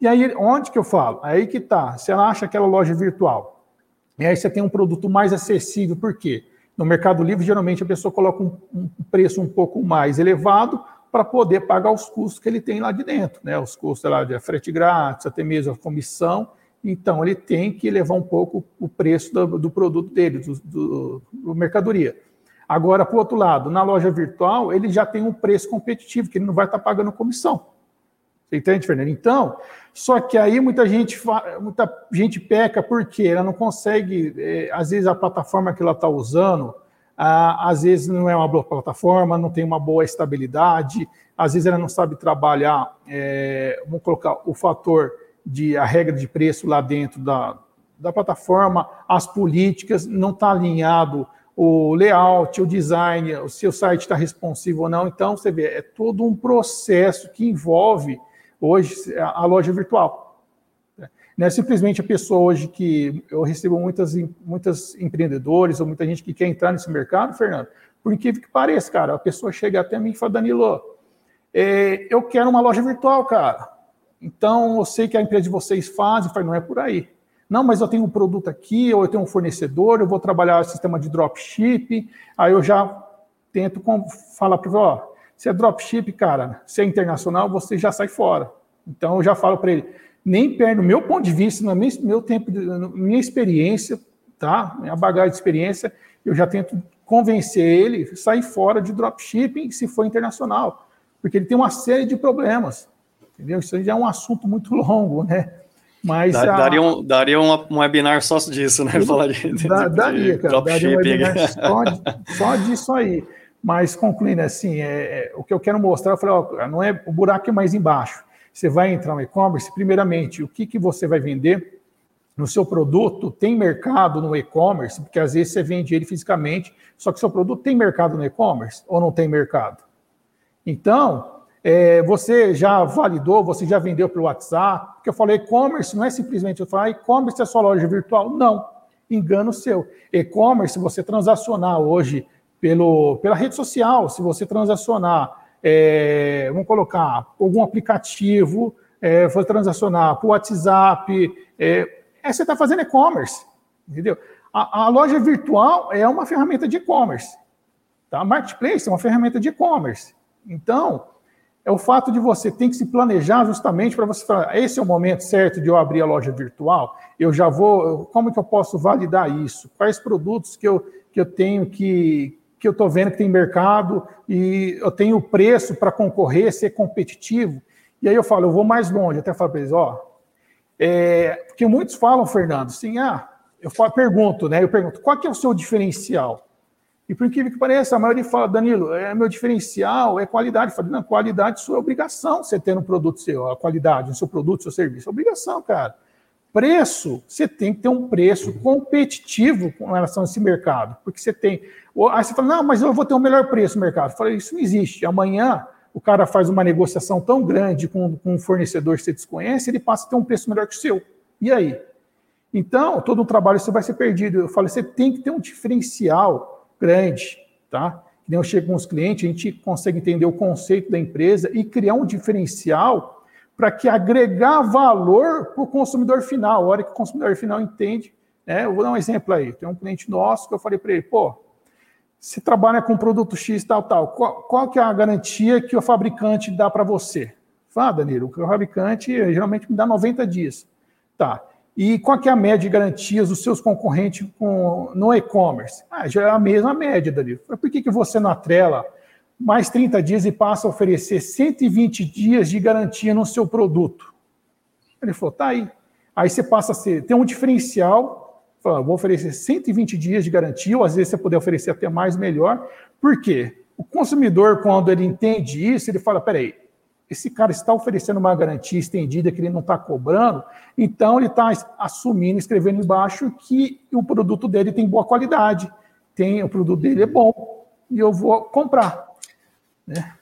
Speaker 3: E aí, onde que eu falo? Aí que tá. Se ela acha aquela loja virtual, e aí você tem um produto mais acessível, por quê? No Mercado Livre, geralmente a pessoa coloca um, um preço um pouco mais elevado para poder pagar os custos que ele tem lá de dentro, né? Os custos lá de frete grátis, até mesmo a comissão. Então, ele tem que levar um pouco o preço do, do produto dele, do, do, do mercadoria. Agora, por outro lado, na loja virtual, ele já tem um preço competitivo, que ele não vai estar pagando comissão. Você entende, Fernando? Então, só que aí muita gente, muita gente peca porque ela não consegue, é, às vezes a plataforma que ela está usando, ah, às vezes não é uma boa plataforma, não tem uma boa estabilidade, às vezes ela não sabe trabalhar, é, vamos colocar o fator de a regra de preço lá dentro da, da plataforma, as políticas, não está alinhado o layout, o design, o seu site está responsivo ou não. Então, você vê, é todo um processo que envolve hoje a loja virtual. Não é simplesmente a pessoa hoje que eu recebo muitas, muitas empreendedores ou muita gente que quer entrar nesse mercado, Fernando, por incrível que pareça, cara, a pessoa chega até mim e fala, Danilo, é, eu quero uma loja virtual, cara. Então, eu sei que a empresa de vocês faz, e não é por aí. Não, mas eu tenho um produto aqui, ou eu tenho um fornecedor, eu vou trabalhar o sistema de dropship, aí eu já tento falar para ó, se é dropship, cara, se é internacional, você já sai fora. Então eu já falo para ele, nem perde, no meu ponto de vista, no meu tempo, na minha experiência, tá? Minha bagagem de experiência, eu já tento convencer ele a sair fora de dropshipping se for internacional, porque ele tem uma série de problemas, entendeu? Isso já é um assunto muito longo, né?
Speaker 2: Mas daria, um, daria um, um webinar só disso, né? Falar de,
Speaker 3: de, daria, cara. Daria um só, só disso aí. Mas concluindo assim, é, é, o que eu quero mostrar, eu falei, ó, não é o buraco é mais embaixo. Você vai entrar no e-commerce, primeiramente, o que, que você vai vender no seu produto? Tem mercado no e-commerce? Porque às vezes você vende ele fisicamente, só que seu produto tem mercado no e-commerce ou não tem mercado? Então, é, você já validou, você já vendeu pelo WhatsApp? Porque eu falei e-commerce não é simplesmente eu falar e-commerce é sua loja virtual. Não, engano seu. E-commerce, você transacionar hoje pelo, pela rede social, se você transacionar, é, vamos colocar algum aplicativo, é, for transacionar por WhatsApp, é, é você está fazendo e-commerce, entendeu? A, a, loja virtual é uma ferramenta de e-commerce, tá? Marketplace é uma ferramenta de e-commerce. Então, é o fato de você ter que se planejar justamente para você falar, esse é o momento certo de eu abrir a loja virtual, eu já vou, como que eu posso validar isso? Quais produtos que eu, que eu tenho que, que eu estou vendo que tem mercado e eu tenho preço para concorrer, ser competitivo. E aí eu falo, eu vou mais longe, até falo para eles, ó, é, porque muitos falam, Fernando, assim, ah, eu falo, pergunto, né? Eu pergunto, qual que é o seu diferencial? E por incrível que pareça, a maioria fala, Danilo, é, meu diferencial é qualidade. Eu falo, não, qualidade sua é obrigação você ter no produto seu, a qualidade no seu produto, seu serviço. É obrigação, cara. Preço, você tem que ter um preço competitivo com relação a esse mercado. Porque você tem. Aí você fala, não, mas eu vou ter um melhor preço no mercado. Eu falei, isso não existe. Amanhã o cara faz uma negociação tão grande com, com um fornecedor que você desconhece, ele passa a ter um preço melhor que o seu. E aí? Então, todo o trabalho você vai ser perdido. Eu falei, você tem que ter um diferencial grande, tá? Que eu chego com os clientes, a gente consegue entender o conceito da empresa e criar um diferencial para que agregar valor para o consumidor final, a hora que o consumidor final entende. Né? Eu vou dar um exemplo aí. Tem um cliente nosso que eu falei para ele, pô, você trabalha com produto X, tal, tal, qual, qual que é a garantia que o fabricante dá para você? Fala, ah, Danilo, o fabricante geralmente me dá 90 dias. Tá. E qual que é a média de garantias dos seus concorrentes com, no e-commerce? Ah, já é a mesma média, Danilo. Por que, que você não atrela mais 30 dias e passa a oferecer 120 dias de garantia no seu produto. Ele falou, tá aí. Aí você passa a ser, tem um diferencial, vou oferecer 120 dias de garantia, ou às vezes você poder oferecer até mais, melhor. Por quê? O consumidor, quando ele entende isso, ele fala, peraí, esse cara está oferecendo uma garantia estendida que ele não está cobrando, então ele está assumindo, escrevendo embaixo que o produto dele tem boa qualidade, tem o produto dele é bom, e eu vou comprar. Né?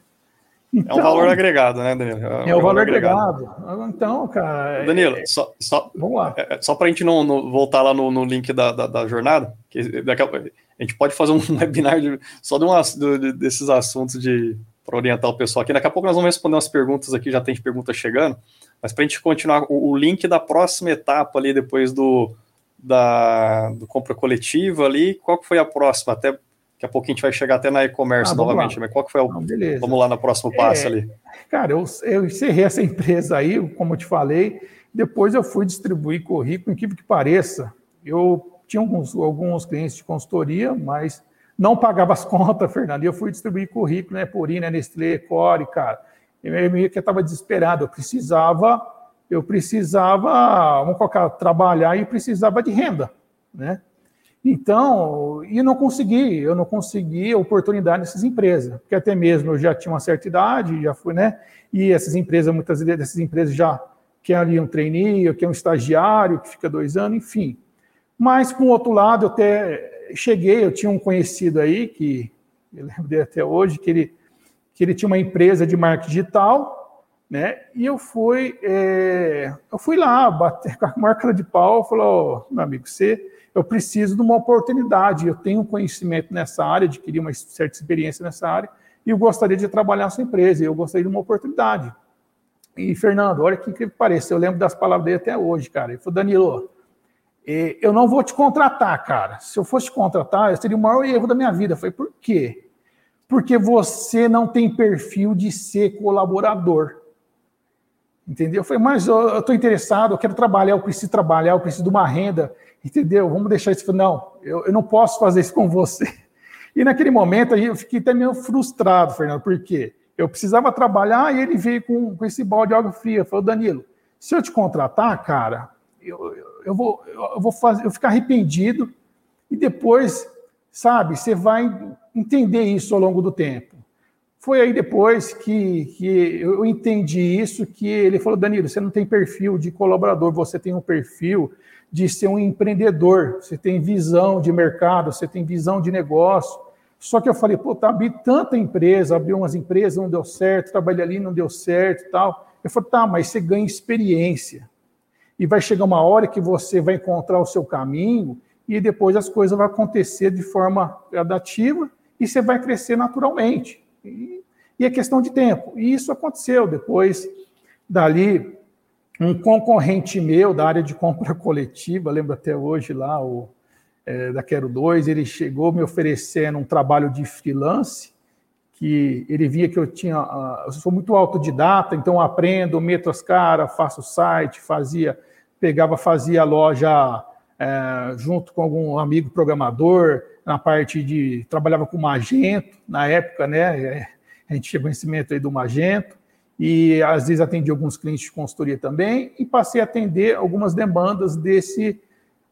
Speaker 2: Então, é um valor agregado, né, Danilo?
Speaker 3: É, é o valor, valor agregado. agregado. Então, cara.
Speaker 2: Danilo, é... só, só, Vamos lá. É, é só para a gente não, não, voltar lá no, no link da, da, da, jornada, que daqui a, a, gente pode fazer um webinar de, só de, umas, de, desses assuntos de para orientar o pessoal aqui. Daqui a pouco nós vamos responder umas perguntas aqui, já tem perguntas chegando, mas para a gente continuar, o, o, link da próxima etapa ali, depois do, da, do compra coletiva ali, qual que foi a próxima? Até Daqui a pouco a gente vai chegar até na e-commerce ah, novamente, mas qual que foi o. Não, vamos lá no próximo passo é, ali.
Speaker 3: Cara, eu, eu encerrei essa empresa aí, como eu te falei, depois eu fui distribuir currículo, incrível que pareça. Eu tinha alguns, alguns clientes de consultoria, mas não pagava as contas, Fernando. E eu fui distribuir currículo, né? Purina, Nestlé, Core, cara. Eu meio que estava desesperado. Eu precisava, eu precisava, vamos colocar, trabalhar e precisava de renda, né? Então, e não consegui, eu não consegui oportunidade nessas empresas, porque até mesmo eu já tinha uma certa idade, já fui, né? E essas empresas, muitas vezes, essas empresas já querem um trainee, quer um estagiário que fica dois anos, enfim. Mas, por outro lado, eu até cheguei, eu tinha um conhecido aí, que eu lembro dele até hoje, que ele, que ele tinha uma empresa de marketing digital, né? E eu fui, é, eu fui lá, bater com a marca de pau, falou, oh, meu amigo, você eu preciso de uma oportunidade. Eu tenho conhecimento nessa área, adquiri uma certa experiência nessa área, e eu gostaria de trabalhar nessa empresa, eu gostaria de uma oportunidade. E, Fernando, olha que, que parece, eu lembro das palavras dele até hoje, cara. Ele falou, Danilo, eh, eu não vou te contratar, cara. Se eu fosse te contratar, seria o maior erro da minha vida. Eu falei, por quê? Porque você não tem perfil de ser colaborador. Entendeu? Eu falei, mas eu estou interessado, eu quero trabalhar, eu preciso trabalhar, eu preciso de uma renda. Entendeu? Vamos deixar isso. Não, eu, eu não posso fazer isso com você. E naquele momento eu fiquei até meio frustrado, Fernando, porque eu precisava trabalhar e ele veio com, com esse balde de água fria. Falou, Danilo, Se eu te contratar, cara, eu, eu, vou, eu vou fazer, eu ficar arrependido e depois, sabe, você vai entender isso ao longo do tempo. Foi aí depois que, que eu entendi isso, que ele falou, Danilo, você não tem perfil de colaborador, você tem um perfil de ser um empreendedor, você tem visão de mercado, você tem visão de negócio. Só que eu falei, pô, tá, abri tanta empresa, abri umas empresas, não deu certo, trabalhei ali, não deu certo tal. Eu falei, tá, mas você ganha experiência. E vai chegar uma hora que você vai encontrar o seu caminho e depois as coisas vão acontecer de forma gradativa e você vai crescer naturalmente. E, e é questão de tempo. E isso aconteceu. Depois, dali, um concorrente meu da área de compra coletiva, lembro até hoje lá, o é, da Quero 2, ele chegou me oferecendo um trabalho de freelance, que ele via que eu tinha, uh, eu sou muito autodidata, então aprendo, meto as caras, faço site, fazia, pegava, fazia a loja é, junto com algum amigo programador, na parte de, trabalhava com Magento, na época, né, é, a gente tinha conhecimento aí do Magento, e às vezes atendi alguns clientes de consultoria também, e passei a atender algumas demandas desse,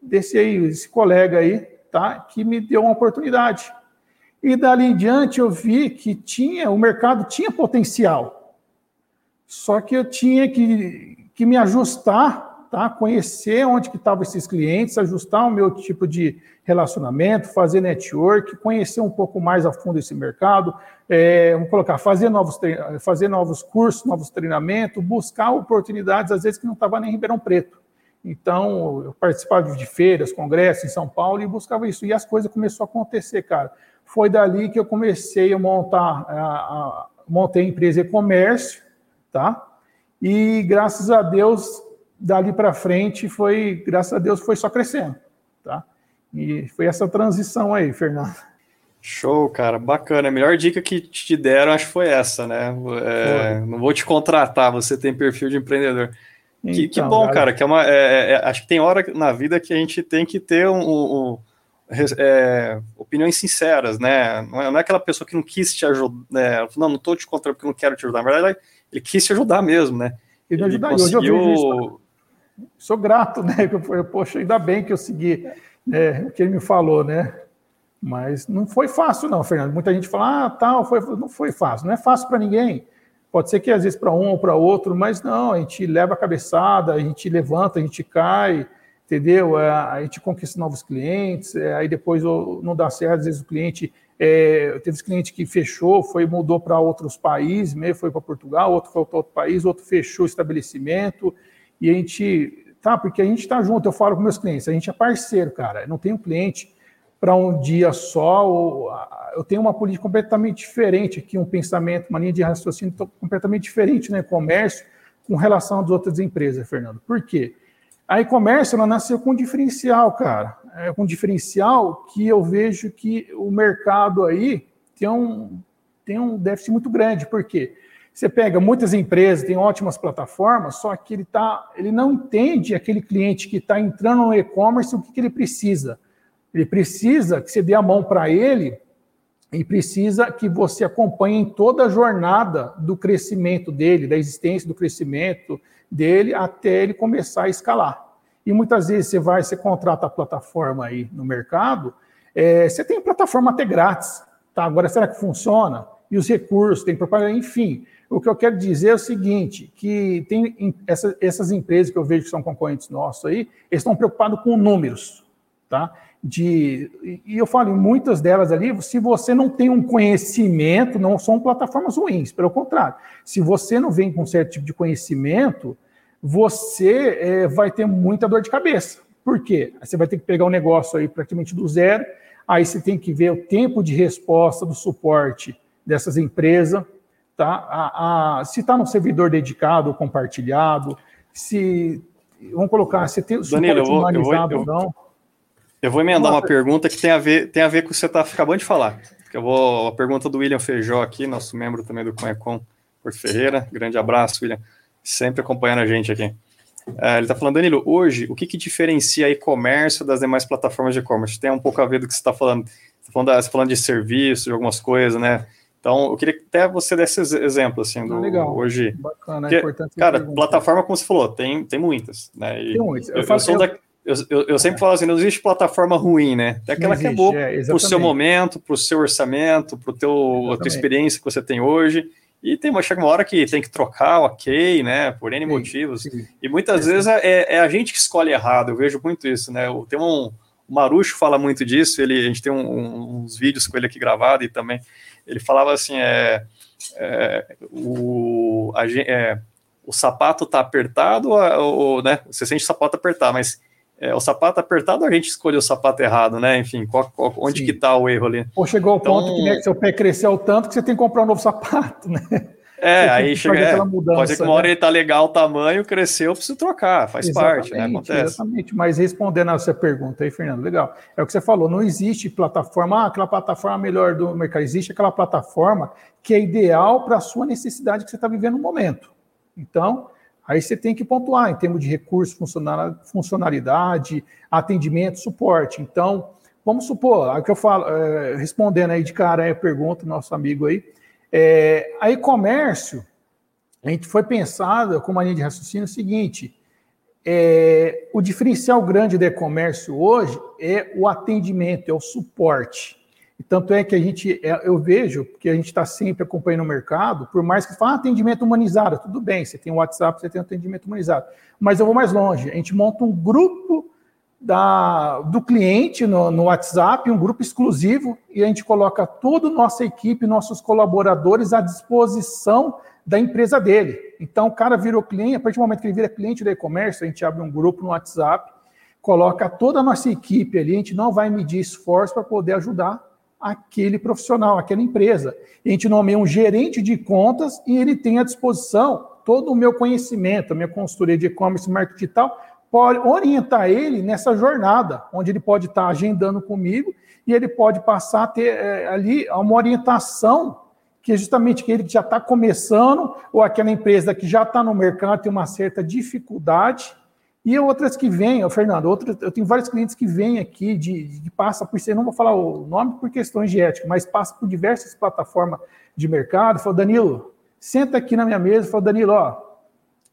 Speaker 3: desse aí, esse colega aí, tá, que me deu uma oportunidade. E dali em diante eu vi que tinha, o mercado tinha potencial, só que eu tinha que, que me ajustar tá? conhecer onde que estavam esses clientes, ajustar o meu tipo de relacionamento, fazer network, conhecer um pouco mais a fundo esse mercado, é, vamos colocar, fazer novos, fazer novos cursos, novos treinamentos, buscar oportunidades, às vezes, que não estava nem em Ribeirão Preto. Então, eu participava de feiras, congressos em São Paulo e buscava isso. E as coisas começaram a acontecer, cara. Foi dali que eu comecei a montar, a, a, montei a empresa e-comércio, tá? E graças a Deus, dali para frente foi, graças a Deus, foi só crescendo, tá? E foi essa transição aí, Fernando.
Speaker 2: Show, cara, bacana. A melhor dica que te deram, acho que foi essa, né? É, não vou te contratar, você tem perfil de empreendedor. Então, que, que, bom, cara, que é uma. É, é, é, acho que tem hora na vida que a gente tem que ter um, um, um é, opiniões sinceras, né? Não é, não é, aquela pessoa que não quis te ajudar, né? não, não estou te contratando porque não quero te ajudar. Na verdade, ele quis te ajudar mesmo, né?
Speaker 3: Ele, ele conseguiu... Hoje eu vejo isso, sou grato, né? Eu, poxa, ainda bem que eu segui né, o que ele me falou, né? Mas não foi fácil, não, Fernando. Muita gente fala, ah, tal, foi, não foi fácil. Não é fácil para ninguém. Pode ser que às vezes para um ou para outro, mas não, a gente leva a cabeçada, a gente levanta, a gente cai, entendeu? É, a gente conquista novos clientes, é, aí depois não dá certo, às vezes o cliente. É, teve cliente que fechou, foi mudou para outros países, meio foi para Portugal, outro foi para outro país, outro fechou o estabelecimento, e a gente, tá, porque a gente está junto, eu falo com meus clientes, a gente é parceiro, cara, não tem um cliente para um dia só, ou, eu tenho uma política completamente diferente aqui, um pensamento, uma linha de raciocínio completamente diferente no e-comércio com relação às outras empresas, Fernando. Por quê? A e-commerce ela nasceu com um diferencial, cara. É com um diferencial que eu vejo que o mercado aí tem um, tem um déficit muito grande. Por quê? Você pega muitas empresas, tem ótimas plataformas, só que ele, tá, ele não entende aquele cliente que está entrando no e-commerce o que, que ele precisa. Ele precisa que você dê a mão para ele e precisa que você acompanhe em toda a jornada do crescimento dele, da existência do crescimento dele, até ele começar a escalar. E muitas vezes você vai, você contrata a plataforma aí no mercado, é, você tem plataforma até grátis, tá? Agora, será que funciona? E os recursos, tem propaganda, enfim. O que eu quero dizer é o seguinte, que tem essa, essas empresas que eu vejo que são concorrentes nossos aí, eles estão preocupados com números, tá? De, e eu falo, muitas delas ali, se você não tem um conhecimento, não são plataformas ruins, pelo contrário. Se você não vem com certo tipo de conhecimento, você é, vai ter muita dor de cabeça. Por quê? Você vai ter que pegar um negócio aí praticamente do zero, aí você tem que ver o tempo de resposta do suporte dessas empresas, tá? A, a, se está no servidor dedicado ou compartilhado, se vamos colocar, se tem
Speaker 2: Danilo, eu vou, humanizado ou não. Eu vou emendar uma pergunta que tem a ver, tem a ver com o que você está acabando de falar. Eu vou a pergunta do William Feijó aqui, nosso membro também do Conecom Porto Ferreira. Grande abraço, William, sempre acompanhando a gente aqui. É, ele está falando, Danilo, hoje, o que, que diferencia e-commerce das demais plataformas de e-commerce? Tem um pouco a ver do que você está falando. Você está falando, tá falando de serviços, de algumas coisas, né? Então, eu queria até você desse exemplo, assim, do
Speaker 3: ah, legal.
Speaker 2: hoje.
Speaker 3: Bacana,
Speaker 2: é importante. Cara, plataforma, como você falou, tem, tem muitas, né? E tem muitas. Eu, eu, eu, sou da, eu, eu, eu, sempre falo assim, não existe plataforma ruim, né? Tem aquela existe, que é boa é, para o seu momento, para o seu orçamento, para a tua experiência que você tem hoje. E tem uma, chega uma hora que tem que trocar, ok, né? Por N sim, motivos. Sim. E muitas vezes é, é, a gente que escolhe errado, eu vejo muito isso, né? Tem um. O Marucho fala muito disso, ele, a gente tem um, uns vídeos com ele aqui gravado e também. Ele falava assim: é, é o, a, é, o sapato tá apertado, ou, né? Você sente o sapato apertar, mas é, o sapato apertado, a gente escolheu o sapato errado, né? Enfim, qual, qual, onde Sim. que tá o erro ali?
Speaker 3: Ou chegou ao então, ponto que né, seu pé cresceu tanto que você tem que comprar um novo sapato, né?
Speaker 2: É, aí chega. É, mudança, pode ser que uma hora né? ele tá legal o tamanho, cresceu, preciso trocar, faz exatamente, parte, né? Acontece.
Speaker 3: Exatamente, mas respondendo a sua pergunta aí, Fernando, legal. É o que você falou, não existe plataforma, ah, aquela plataforma melhor do mercado, existe aquela plataforma que é ideal para a sua necessidade que você está vivendo no momento. Então, Aí você tem que pontuar em termos de recurso, funcionalidade, atendimento, suporte. Então, vamos supor, o que eu falo, é, respondendo aí de cara a pergunta nosso amigo aí, é, a e-comércio, a gente foi pensado com uma linha de raciocínio seguinte: é, o diferencial grande do e-comércio hoje é o atendimento, é o suporte. Tanto é que a gente, é, eu vejo que a gente está sempre acompanhando o mercado, por mais que fale ah, atendimento humanizado, tudo bem, você tem o WhatsApp, você tem atendimento humanizado. Mas eu vou mais longe, a gente monta um grupo da, do cliente no, no WhatsApp, um grupo exclusivo, e a gente coloca toda a nossa equipe, nossos colaboradores à disposição da empresa dele. Então, o cara virou cliente, a partir do momento que ele vira cliente do e-commerce, a gente abre um grupo no WhatsApp, coloca toda a nossa equipe ali, a gente não vai medir esforço para poder ajudar aquele profissional, aquela empresa. A gente nomeia um gerente de contas e ele tem à disposição todo o meu conhecimento, a minha consultoria de e-commerce, marketing digital, orientar ele nessa jornada, onde ele pode estar agendando comigo e ele pode passar a ter é, ali uma orientação que é justamente que ele já está começando, ou aquela empresa que já está no mercado tem uma certa dificuldade, e outras que vêm, Fernando, outras, eu tenho vários clientes que vêm aqui, de, de passa por ser, não vou falar o nome por questões de ética, mas passa por diversas plataformas de mercado, falou, Danilo, senta aqui na minha mesa, falou, Danilo, ó,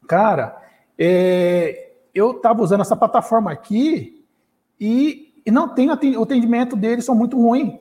Speaker 3: cara, é, eu estava usando essa plataforma aqui e, e não tem o atendimento deles são muito ruim.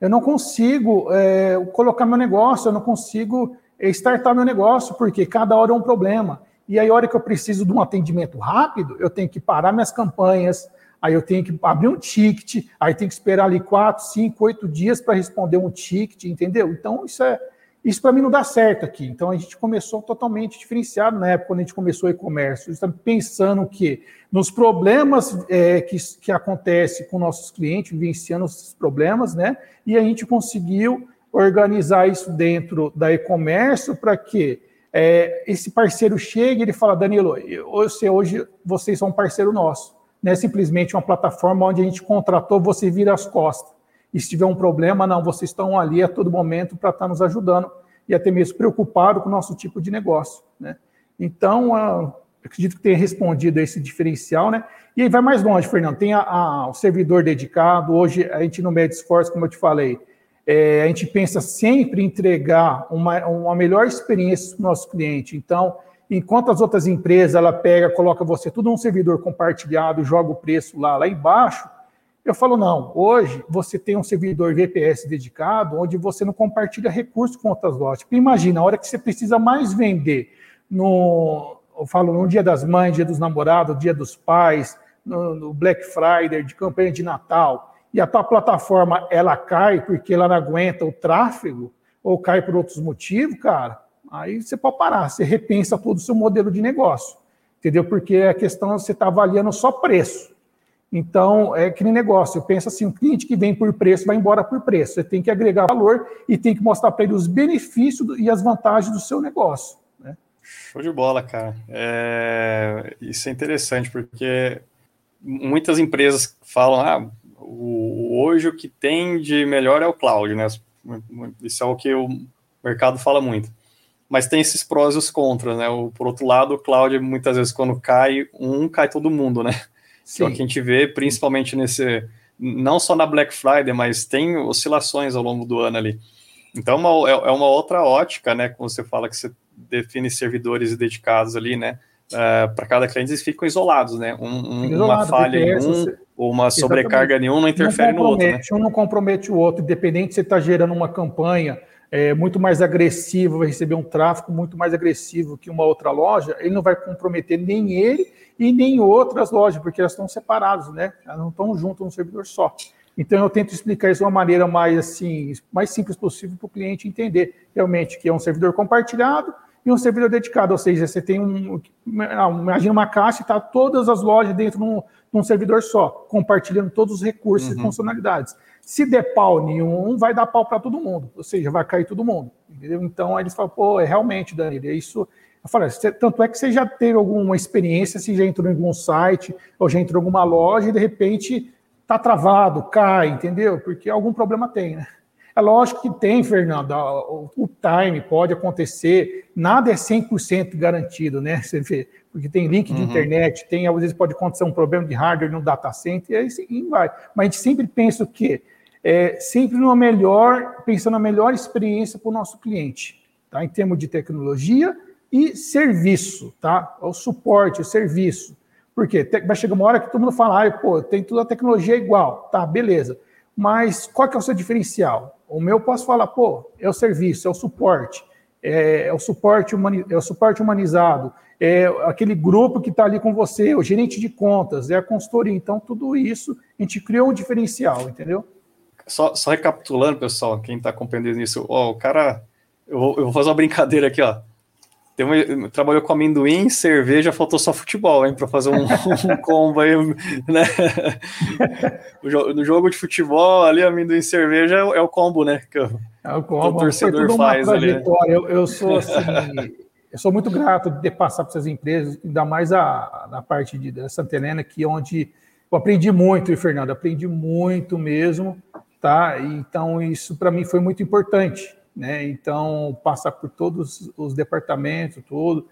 Speaker 3: Eu não consigo é, colocar meu negócio, eu não consigo startar meu negócio, porque cada hora é um problema. E aí, a hora que eu preciso de um atendimento rápido, eu tenho que parar minhas campanhas, aí eu tenho que abrir um ticket, aí tenho que esperar ali quatro, cinco, oito dias para responder um ticket, entendeu? Então, isso é isso para mim não dá certo aqui. Então a gente começou totalmente diferenciado na época quando a gente começou o e-commerce. Estamos pensando que nos problemas é, que, que acontece com nossos clientes, vivenciando esses problemas, né? E a gente conseguiu organizar isso dentro da e-commerce para que é, esse parceiro chega e ele fala, Danilo, eu hoje vocês são um parceiro nosso. Não é simplesmente uma plataforma onde a gente contratou, você vira as costas. E se tiver um problema, não, vocês estão ali a todo momento para estar tá nos ajudando e até mesmo preocupado com o nosso tipo de negócio. Né? Então, uh, acredito que tenha respondido a esse diferencial, né? E aí vai mais longe, Fernando. Tem a, a, o servidor dedicado. Hoje a gente não mede como eu te falei. É, a gente pensa sempre em entregar uma, uma melhor experiência para o nosso cliente. Então, enquanto as outras empresas, ela pega, coloca você tudo num servidor compartilhado, joga o preço lá, lá embaixo, eu falo, não, hoje você tem um servidor VPS dedicado, onde você não compartilha recursos com outras lojas. Imagina, a hora que você precisa mais vender, no, eu falo no dia das mães, dia dos namorados, dia dos pais, no, no Black Friday, de campanha de Natal, e a tua plataforma ela cai porque ela não aguenta o tráfego, ou cai por outros motivos, cara, aí você pode parar, você repensa todo o seu modelo de negócio, entendeu? Porque a questão é você está avaliando só preço. Então, é que nem negócio, eu penso assim, o cliente que vem por preço vai embora por preço. Você tem que agregar valor e tem que mostrar para ele os benefícios e as vantagens do seu negócio. Né?
Speaker 2: Show de bola, cara. É... Isso é interessante, porque muitas empresas falam, ah, o, hoje o que tem de melhor é o cloud, né? Isso é o que o mercado fala muito. Mas tem esses prós e os contras, né? Por outro lado, o cloud, muitas vezes, quando cai um, cai todo mundo, né? Sim. Que é que a gente vê, principalmente nesse. Não só na Black Friday, mas tem oscilações ao longo do ano ali. Então uma, é, é uma outra ótica, né? Quando você fala que você define servidores dedicados ali, né? Uh, é, para cada cliente eles ficam isolados, né? Um, um, Isolado, uma falha em um você... ou uma sobrecarga em um não interfere no outro. Né?
Speaker 3: Um não compromete o outro, independente se você está gerando uma campanha é, muito mais agressiva, vai receber um tráfego muito mais agressivo que uma outra loja, ele não vai comprometer nem ele e nem outras lojas, porque elas estão separadas, né? Elas não estão juntas num servidor só. Então eu tento explicar isso de uma maneira mais assim, mais simples possível para o cliente entender realmente que é um servidor compartilhado e um servidor dedicado, ou seja, você tem um, imagina uma caixa e está todas as lojas dentro de um, de um, servidor só, compartilhando todos os recursos uhum. e funcionalidades. Se der pau nenhum, vai dar pau para todo mundo, ou seja, vai cair todo mundo, entendeu? Então eles falam, pô, é realmente, Danilo, é isso. Eu falo, tanto é que você já teve alguma experiência, se já entrou em algum site ou já entrou em alguma loja e de repente está travado, cai, entendeu? Porque algum problema tem, né? É lógico que tem, Fernando, o time pode acontecer, nada é 100% garantido, né? Você vê, porque tem link de uhum. internet, tem, às vezes pode acontecer um problema de hardware no data center, e aí sim vai. Mas a gente sempre pensa o quê? É, sempre no melhor, pensando na melhor experiência para o nosso cliente, tá? Em termos de tecnologia e serviço, tá? O suporte, o serviço. Por quê? Vai chegar uma hora que todo mundo fala, ah, pô, tem toda a tecnologia igual, tá, beleza. Mas qual que é o seu diferencial? O meu posso falar, pô, é o serviço, é o suporte, é, é o suporte humani é o suporte humanizado, é aquele grupo que está ali com você, o gerente de contas, é a consultoria. Então, tudo isso a gente criou um diferencial, entendeu?
Speaker 2: Só, só recapitulando, pessoal, quem está compreendendo isso, ó, o cara, eu vou, eu vou fazer uma brincadeira aqui, ó. Uma, trabalhou com amendoim, cerveja, faltou só futebol, hein, para fazer um, um, combo aí, né? no jogo de futebol, ali, amendoim e cerveja é, é, o combo, né? Que
Speaker 3: é o combo, o torcedor faz ali. Né? Eu, eu sou assim, eu sou muito grato de passar para essas empresas, ainda mais a, na parte de, da Santa Helena, que é onde eu aprendi muito, Fernando, aprendi muito mesmo, tá? Então, isso para mim foi muito importante né? Então, passar por todos os departamentos, tudo.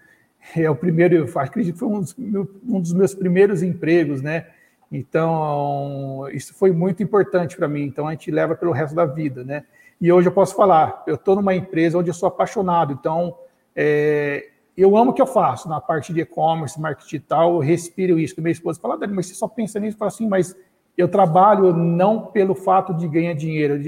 Speaker 3: É o primeiro, eu acredito que foi um dos, um dos meus primeiros empregos, né? Então, isso foi muito importante para mim. Então, a gente leva pelo resto da vida, né? E hoje eu posso falar, eu estou numa empresa onde eu sou apaixonado. Então, é, eu amo o que eu faço na parte de e-commerce, marketing digital, eu respiro isso. Minha esposa fala, Dani, mas você só pensa nisso? Assim, mas eu trabalho não pelo fato de ganhar dinheiro,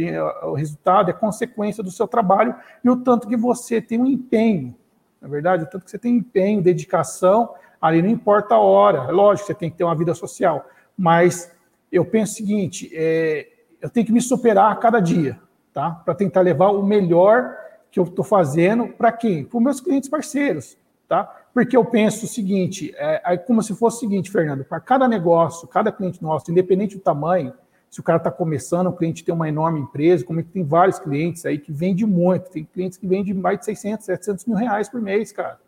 Speaker 3: o resultado é consequência do seu trabalho e o tanto que você tem um empenho, na é verdade, o tanto que você tem empenho, dedicação, ali não importa a hora, é lógico, você tem que ter uma vida social, mas eu penso o seguinte, é, eu tenho que me superar a cada dia, tá? Para tentar levar o melhor que eu estou fazendo para quem? Para os meus clientes parceiros, tá? Porque eu penso o seguinte, é, é como se fosse o seguinte, Fernando, para cada negócio, cada cliente nosso, independente do tamanho, se o cara está começando, o cliente tem uma enorme empresa, como é que tem vários clientes aí que vende muito, tem clientes que vendem mais de 600, 700 mil reais por mês, cara.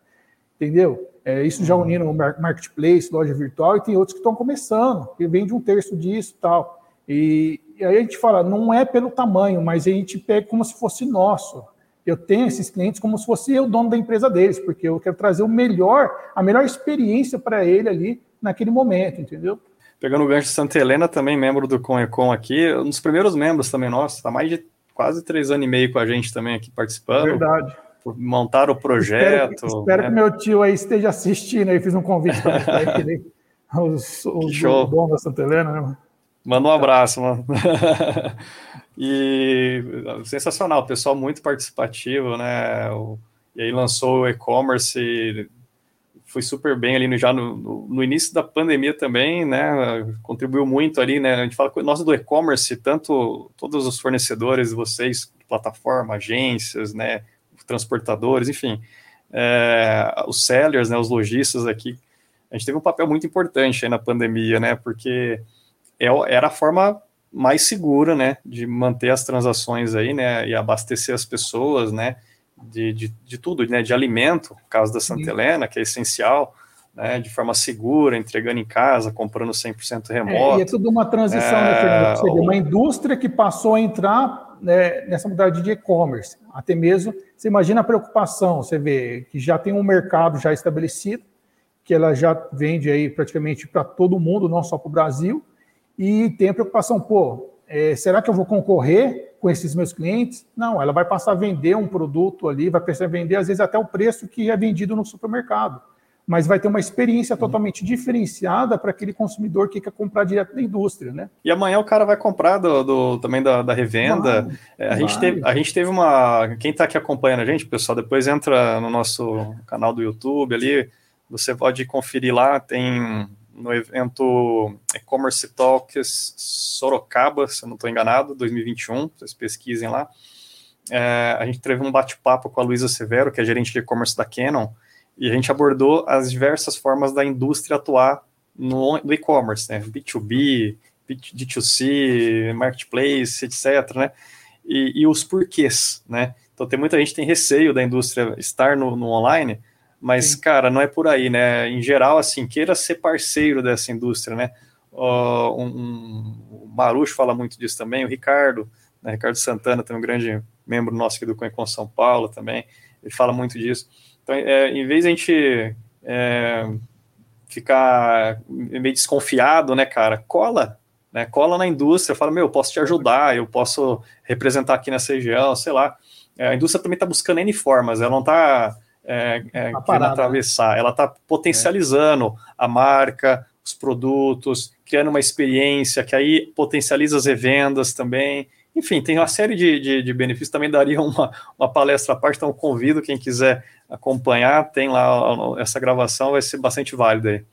Speaker 3: Entendeu? É, isso já uhum. unindo o marketplace, loja virtual, e tem outros que estão começando, que vende um terço disso tal. E, e aí a gente fala, não é pelo tamanho, mas a gente pega como se fosse nosso eu tenho esses clientes como se fosse eu dono da empresa deles, porque eu quero trazer o melhor, a melhor experiência para ele ali naquele momento, entendeu?
Speaker 2: Pegando o gancho de Santa Helena, também membro do Conecon aqui, um dos primeiros membros também nossos, está mais de quase três anos e meio com a gente também aqui participando.
Speaker 3: Verdade.
Speaker 2: Montar o projeto.
Speaker 3: Espero, que, espero né? que meu tio aí esteja assistindo aí, fiz um convite para ele, os, os
Speaker 2: Show.
Speaker 3: donos da Santa Helena, né?
Speaker 2: Manda um abraço, mano. e sensacional, pessoal muito participativo, né? O, e aí lançou o e-commerce, foi super bem ali no, já no, no, no, início da pandemia também, né? Contribuiu muito ali, né? A gente fala que nós do e-commerce, tanto todos os fornecedores, vocês, plataforma, agências, né? Transportadores, enfim, é, os sellers, né? Os lojistas aqui, a gente teve um papel muito importante aí na pandemia, né? Porque é, era a forma mais segura, né, de manter as transações aí, né, e abastecer as pessoas, né, de, de, de tudo, né, de alimento, no caso da Santa Sim. Helena, que é essencial, né, de forma segura, entregando em casa, comprando 100% remoto.
Speaker 3: É, e é tudo uma transição, é, né, Fernando? Uma indústria que passou a entrar né, nessa modalidade de e-commerce. Até mesmo, você imagina a preocupação, você vê que já tem um mercado já estabelecido, que ela já vende aí praticamente para todo mundo, não só para o Brasil, e tem a preocupação, pô, é, será que eu vou concorrer com esses meus clientes? Não, ela vai passar a vender um produto ali, vai precisar vender às vezes até o preço que é vendido no supermercado mas vai ter uma experiência totalmente diferenciada para aquele consumidor que quer comprar direto da indústria, né?
Speaker 2: E amanhã o cara vai comprar do, do também da, da revenda. Vai, é, a, vai. gente teve, a gente teve uma. Quem está aqui acompanhando a gente, pessoal, depois entra no nosso canal do YouTube ali. Você pode conferir lá, tem no evento E-Commerce Talks Sorocaba, se eu não estou enganado, 2021, vocês pesquisem lá. É, a gente teve um bate-papo com a Luísa Severo, que é gerente de e-commerce da Canon, e a gente abordou as diversas formas da indústria atuar no, no e-commerce, né? B2B, D2C, marketplace, etc, né? E, e, os porquês, né? Então tem muita gente que tem receio da indústria estar no, no online, mas, Sim. cara, não é por aí, né? Em geral, assim, queira ser parceiro dessa indústria, né? Uh, um, um, o Marucho fala muito disso também, o Ricardo, né? Ricardo Santana, tem um grande membro nosso aqui do Coencon São Paulo também, ele fala muito disso. Então, é, em vez de a gente é, ficar meio desconfiado, né, cara, cola, né, cola na indústria, fala, meu, eu posso te ajudar, eu posso representar aqui nessa região, sei lá. É, a indústria também está buscando N formas, ela não está é, é, tá querendo né? atravessar, ela está potencializando a marca, os produtos, criando uma experiência que aí potencializa as revendas também. Enfim, tem uma série de, de, de benefícios. Também daria uma, uma palestra à parte, então convido quem quiser acompanhar. Tem lá essa gravação, vai ser bastante válida aí.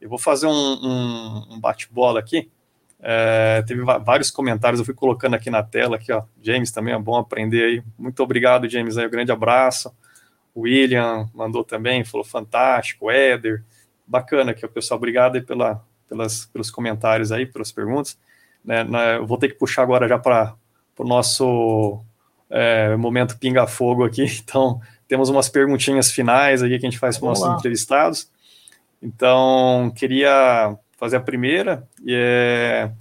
Speaker 2: Eu vou fazer um, um, um bate-bola aqui. É, teve vários comentários, eu fui colocando aqui na tela, aqui, ó. James também é bom aprender aí. Muito obrigado, James, aí, um grande abraço. William mandou também, falou fantástico, Éder, bacana aqui, o pessoal, obrigado aí pela, pelas, pelos comentários aí, pelas perguntas. Né, né, eu vou ter que puxar agora já para o nosso é, momento pinga-fogo aqui, então temos umas perguntinhas finais aqui que a gente faz para os nossos entrevistados. Então, queria fazer a primeira e é,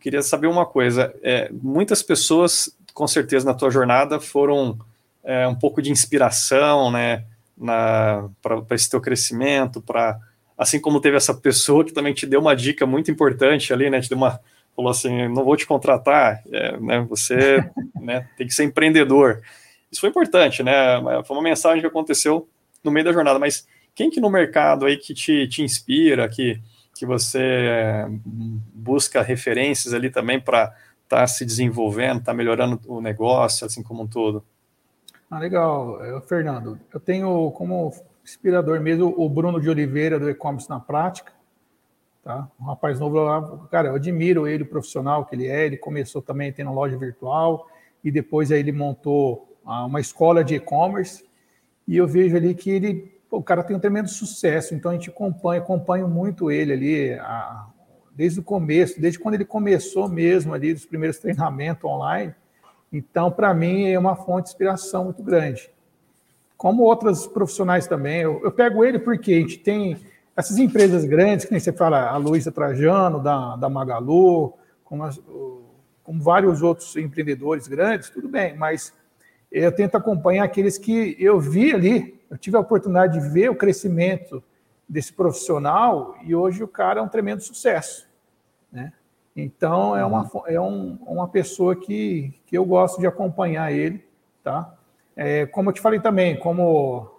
Speaker 2: queria saber uma coisa. É, muitas pessoas, com certeza, na tua jornada foram é, um pouco de inspiração, né, para esse teu crescimento, para assim como teve essa pessoa que também te deu uma dica muito importante ali, né, te deu uma falou assim, não vou te contratar, é, né, você né, tem que ser empreendedor. Isso foi importante, né? Foi uma mensagem que aconteceu no meio da jornada, mas quem que no mercado aí que te, te inspira, que, que você é, busca referências ali também para estar tá se desenvolvendo, estar tá melhorando o negócio, assim como um todo?
Speaker 3: Ah, legal, eu, Fernando. Eu tenho como inspirador mesmo o Bruno de Oliveira do E-Commerce na Prática, tá? Um rapaz novo lá, cara, eu admiro ele, o profissional que ele é. Ele começou também tendo loja virtual e depois aí ele montou uma escola de e-commerce e eu vejo ali que ele, o cara tem um tremendo sucesso. Então a gente acompanha, acompanho muito ele ali a, desde o começo, desde quando ele começou mesmo ali dos primeiros treinamentos online. Então, para mim, é uma fonte de inspiração muito grande. Como outros profissionais também, eu, eu pego ele porque a gente tem essas empresas grandes, que nem você fala, a Luísa Trajano, da, da Magalu, como, as, vários outros empreendedores grandes, tudo bem, mas eu tento acompanhar aqueles que eu vi ali, eu tive a oportunidade de ver o crescimento desse profissional e hoje o cara é um tremendo sucesso, né? Então é uma, uhum. é um, uma pessoa que, que eu gosto de acompanhar ele, tá? É, como eu te falei também, como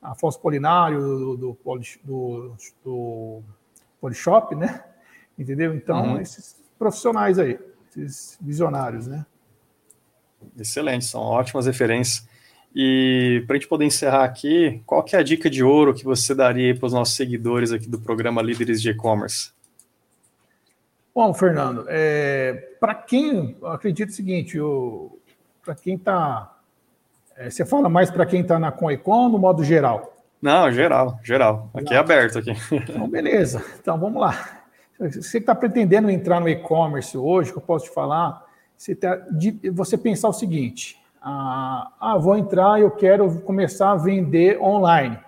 Speaker 3: Afonso Polinário, do, do, do, do Polishop, né? Entendeu? Então, uhum. esses profissionais aí, esses visionários, né?
Speaker 2: Excelente, são ótimas referências. E para a gente poder encerrar aqui, qual que é a dica de ouro que você daria para os nossos seguidores aqui do programa Líderes de E-Commerce?
Speaker 3: Bom, Fernando, é, para quem, eu acredito o seguinte, para quem está é, você fala mais para quem está na Conecon no modo geral?
Speaker 2: Não, geral, geral. Aqui é aberto aqui.
Speaker 3: Então, beleza. Então, vamos lá. Você está pretendendo entrar no e-commerce hoje, que eu posso te falar, você, tá, você pensar o seguinte: ah, ah, vou entrar, eu quero começar a vender online.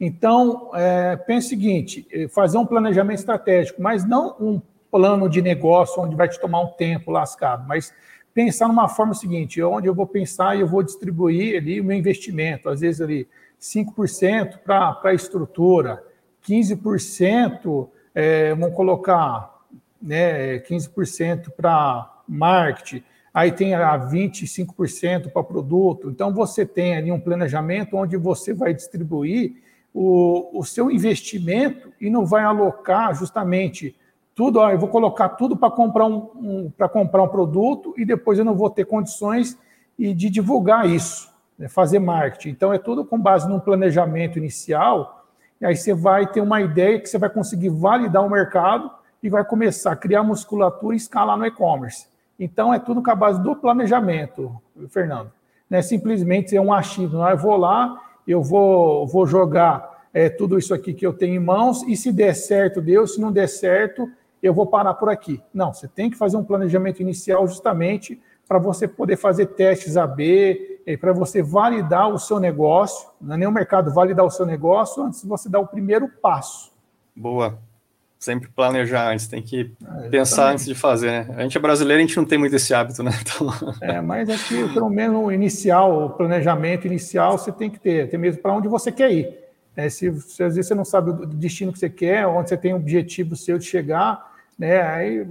Speaker 3: Então, é, pense o seguinte: é, fazer um planejamento estratégico, mas não um plano de negócio onde vai te tomar um tempo lascado, mas pensar numa forma seguinte, onde eu vou pensar e eu vou distribuir ali o meu investimento, às vezes ali 5% para a estrutura, 15% é, vamos colocar né, 15% para marketing, aí tem a 25% para produto. Então, você tem ali um planejamento onde você vai distribuir o, o seu investimento e não vai alocar justamente tudo, ó, eu vou colocar tudo para comprar um, um para comprar um produto e depois eu não vou ter condições de divulgar isso, né, fazer marketing. Então é tudo com base num planejamento inicial, e aí você vai ter uma ideia que você vai conseguir validar o mercado e vai começar a criar musculatura e escalar no e-commerce. Então é tudo com a base do planejamento, Fernando. Não é simplesmente ser um achismo, eu vou lá, eu vou, vou jogar é, tudo isso aqui que eu tenho em mãos, e se der certo, deu, se não der certo, eu vou parar por aqui. Não, você tem que fazer um planejamento inicial justamente para você poder fazer testes AB, para você validar o seu negócio, não é nem o mercado validar o seu negócio antes de você dar o primeiro passo.
Speaker 2: Boa. Sempre planejar antes, tem que é, pensar antes de fazer, né? A gente é brasileiro, a gente não tem muito esse hábito, né? Então...
Speaker 3: É, mas aqui, pelo menos o inicial, o planejamento inicial, você tem que ter, até mesmo para onde você quer ir. É, se, se, às vezes você não sabe o destino que você quer, onde você tem um objetivo seu de chegar, né? Aí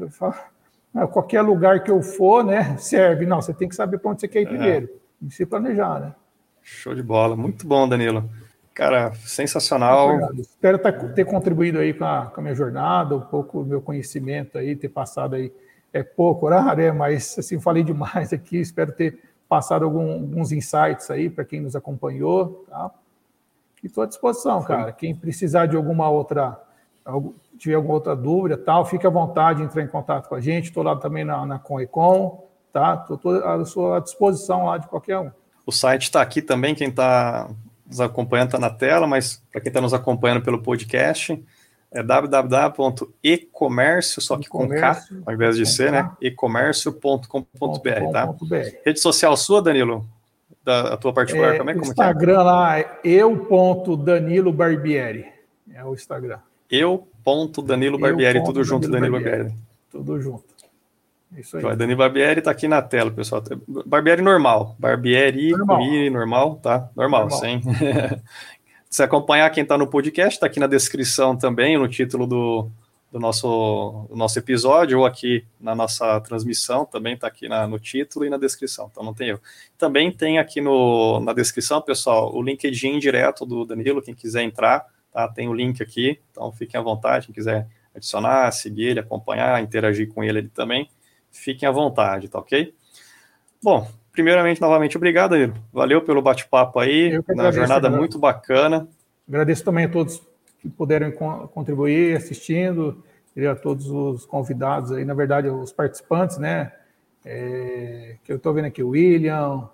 Speaker 3: ah, qualquer lugar que eu for, né, serve. Não, você tem que saber para onde você quer ir é. primeiro e se planejar, né?
Speaker 2: Show de bola, muito bom, Danilo. Cara, sensacional.
Speaker 3: Espero tá, ter contribuído aí com a, com a minha jornada, um pouco do meu conhecimento aí, ter passado aí, é pouco horário, é, mas assim, falei demais aqui, espero ter passado algum, alguns insights aí para quem nos acompanhou, tá? E estou à disposição, cara. Quem precisar de alguma outra tiver alguma outra dúvida, tal, fique à vontade de entrar em contato com a gente. Estou lá também na, na Conecon, tá? Estou à sua disposição lá de qualquer um.
Speaker 2: O site está aqui também, quem está nos acompanhando está na tela, mas para quem está nos acompanhando pelo podcast, é www.ecomércio, só que com K, ao invés de C, né? ecomércio.com.br, tá? Rede social sua, Danilo? Da, a tua particular é, também?
Speaker 3: Como Instagram é? lá é eu.danilo Barbieri. É o Instagram.
Speaker 2: Eu ponto Danilo Barbieri, tudo junto, Danilo, Danilo Barbieri. Barbieri.
Speaker 3: Tudo junto. Isso aí.
Speaker 2: Danilo Barbieri está aqui na tela, pessoal. Barbieri normal. Barbieri, normal, normal tá? Normal, normal. sem. Se acompanhar quem está no podcast, está aqui na descrição também, no título do, do nosso, do nosso episódio, ou aqui na nossa transmissão, também está aqui na, no título e na descrição, então não tem erro. Também tem aqui no, na descrição, pessoal, o LinkedIn direto do Danilo, quem quiser entrar, Tá? Tem o link aqui, então fiquem à vontade, quem quiser adicionar, seguir ele, acompanhar, interagir com ele, ele também, fiquem à vontade, tá ok? Bom, primeiramente, novamente, obrigado, Danilo. Valeu pelo bate-papo aí, na jornada muito bacana.
Speaker 3: Agradeço também a todos que puderam contribuir assistindo, e a todos os convidados aí, na verdade, os participantes, né? É, que eu estou vendo aqui, o William,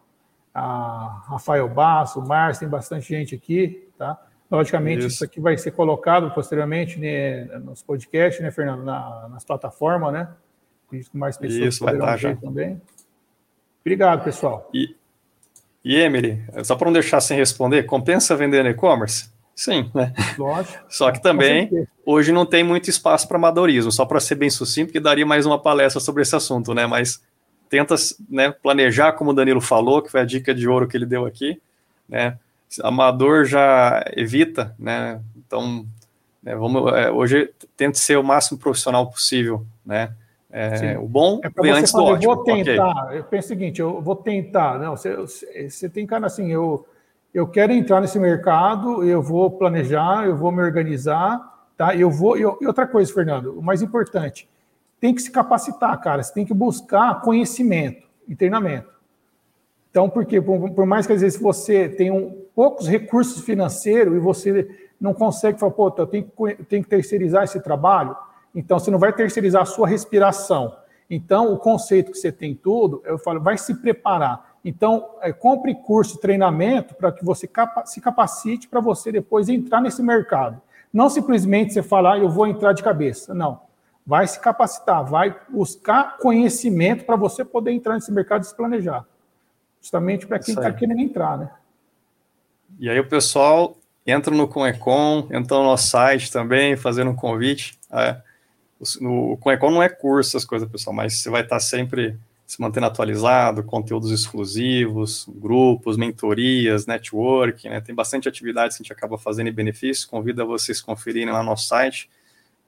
Speaker 3: a Rafael Basso, o Márcio, tem bastante gente aqui, tá? Logicamente, isso. isso, aqui vai ser colocado posteriormente né, nos podcasts, né, Fernando, na, nas plataformas, né? Que mais pessoas
Speaker 2: isso, vai estar tá já.
Speaker 3: também. Obrigado, pessoal.
Speaker 2: E, e Emily, só para não deixar sem responder, compensa vender no e-commerce? Sim, né? Lógico. Só que também, hoje não tem muito espaço para amadorismo, só para ser bem sucinto, que daria mais uma palestra sobre esse assunto, né? Mas tenta né, planejar, como o Danilo falou, que foi a dica de ouro que ele deu aqui, né? Amador já evita, né? Então, né, vamos, é, hoje tente ser o máximo profissional possível, né? É, o bom
Speaker 3: é vem antes do ótimo. Eu vou tentar, okay. eu penso o seguinte, eu vou tentar, não, você, você tem cara assim, eu, eu quero entrar nesse mercado, eu vou planejar, eu vou me organizar, tá? Eu vou, e outra coisa, Fernando, o mais importante, tem que se capacitar, cara, você tem que buscar conhecimento e treinamento. Então, porque por, por mais que às vezes você tenha um, poucos recursos financeiros e você não consegue falar, pô, eu tenho, eu tenho que terceirizar esse trabalho, então você não vai terceirizar a sua respiração. Então, o conceito que você tem tudo, eu falo, vai se preparar. Então, é, compre curso, treinamento para que você capa se capacite para você depois entrar nesse mercado. Não simplesmente você falar, ah, eu vou entrar de cabeça. Não. Vai se capacitar, vai buscar conhecimento para você poder entrar nesse mercado e se planejar justamente para quem está querendo entrar, né?
Speaker 2: E aí o pessoal entra no Conecon, entra no nosso site também, fazendo um convite. É, o Conecon não é curso, essas coisas, pessoal, mas você vai estar sempre se mantendo atualizado, conteúdos exclusivos, grupos, mentorias, networking, né? Tem bastante atividades que a gente acaba fazendo em benefício. Convido a vocês conferirem lá no nosso site.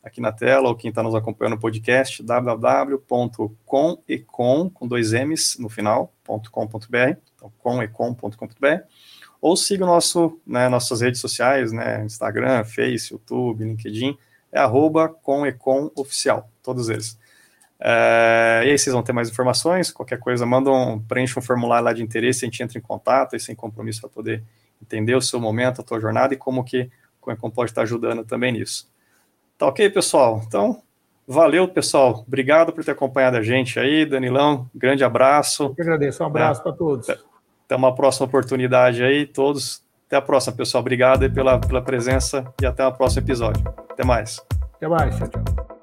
Speaker 2: aqui na tela, ou quem está nos acompanhando no podcast, www.comecom, com dois M's no final, .com.br, então ou siga o nosso, né, nossas redes sociais, né, Instagram, Face, YouTube, LinkedIn, é arroba todos eles. É, e aí vocês vão ter mais informações, qualquer coisa, mandam, preencha um formulário lá de interesse, a gente entra em contato e sem compromisso para poder entender o seu momento, a tua jornada e como que o Coecom pode estar ajudando também nisso. Tá ok, pessoal? Então, valeu, pessoal. Obrigado por ter acompanhado a gente aí, Danilão. Grande abraço. Eu
Speaker 3: agradeço. Um abraço é, para todos.
Speaker 2: Até uma próxima oportunidade aí, todos. Até a próxima, pessoal. Obrigado pela, pela presença e até o próximo episódio. Até mais.
Speaker 3: Até mais. Tchau, tchau.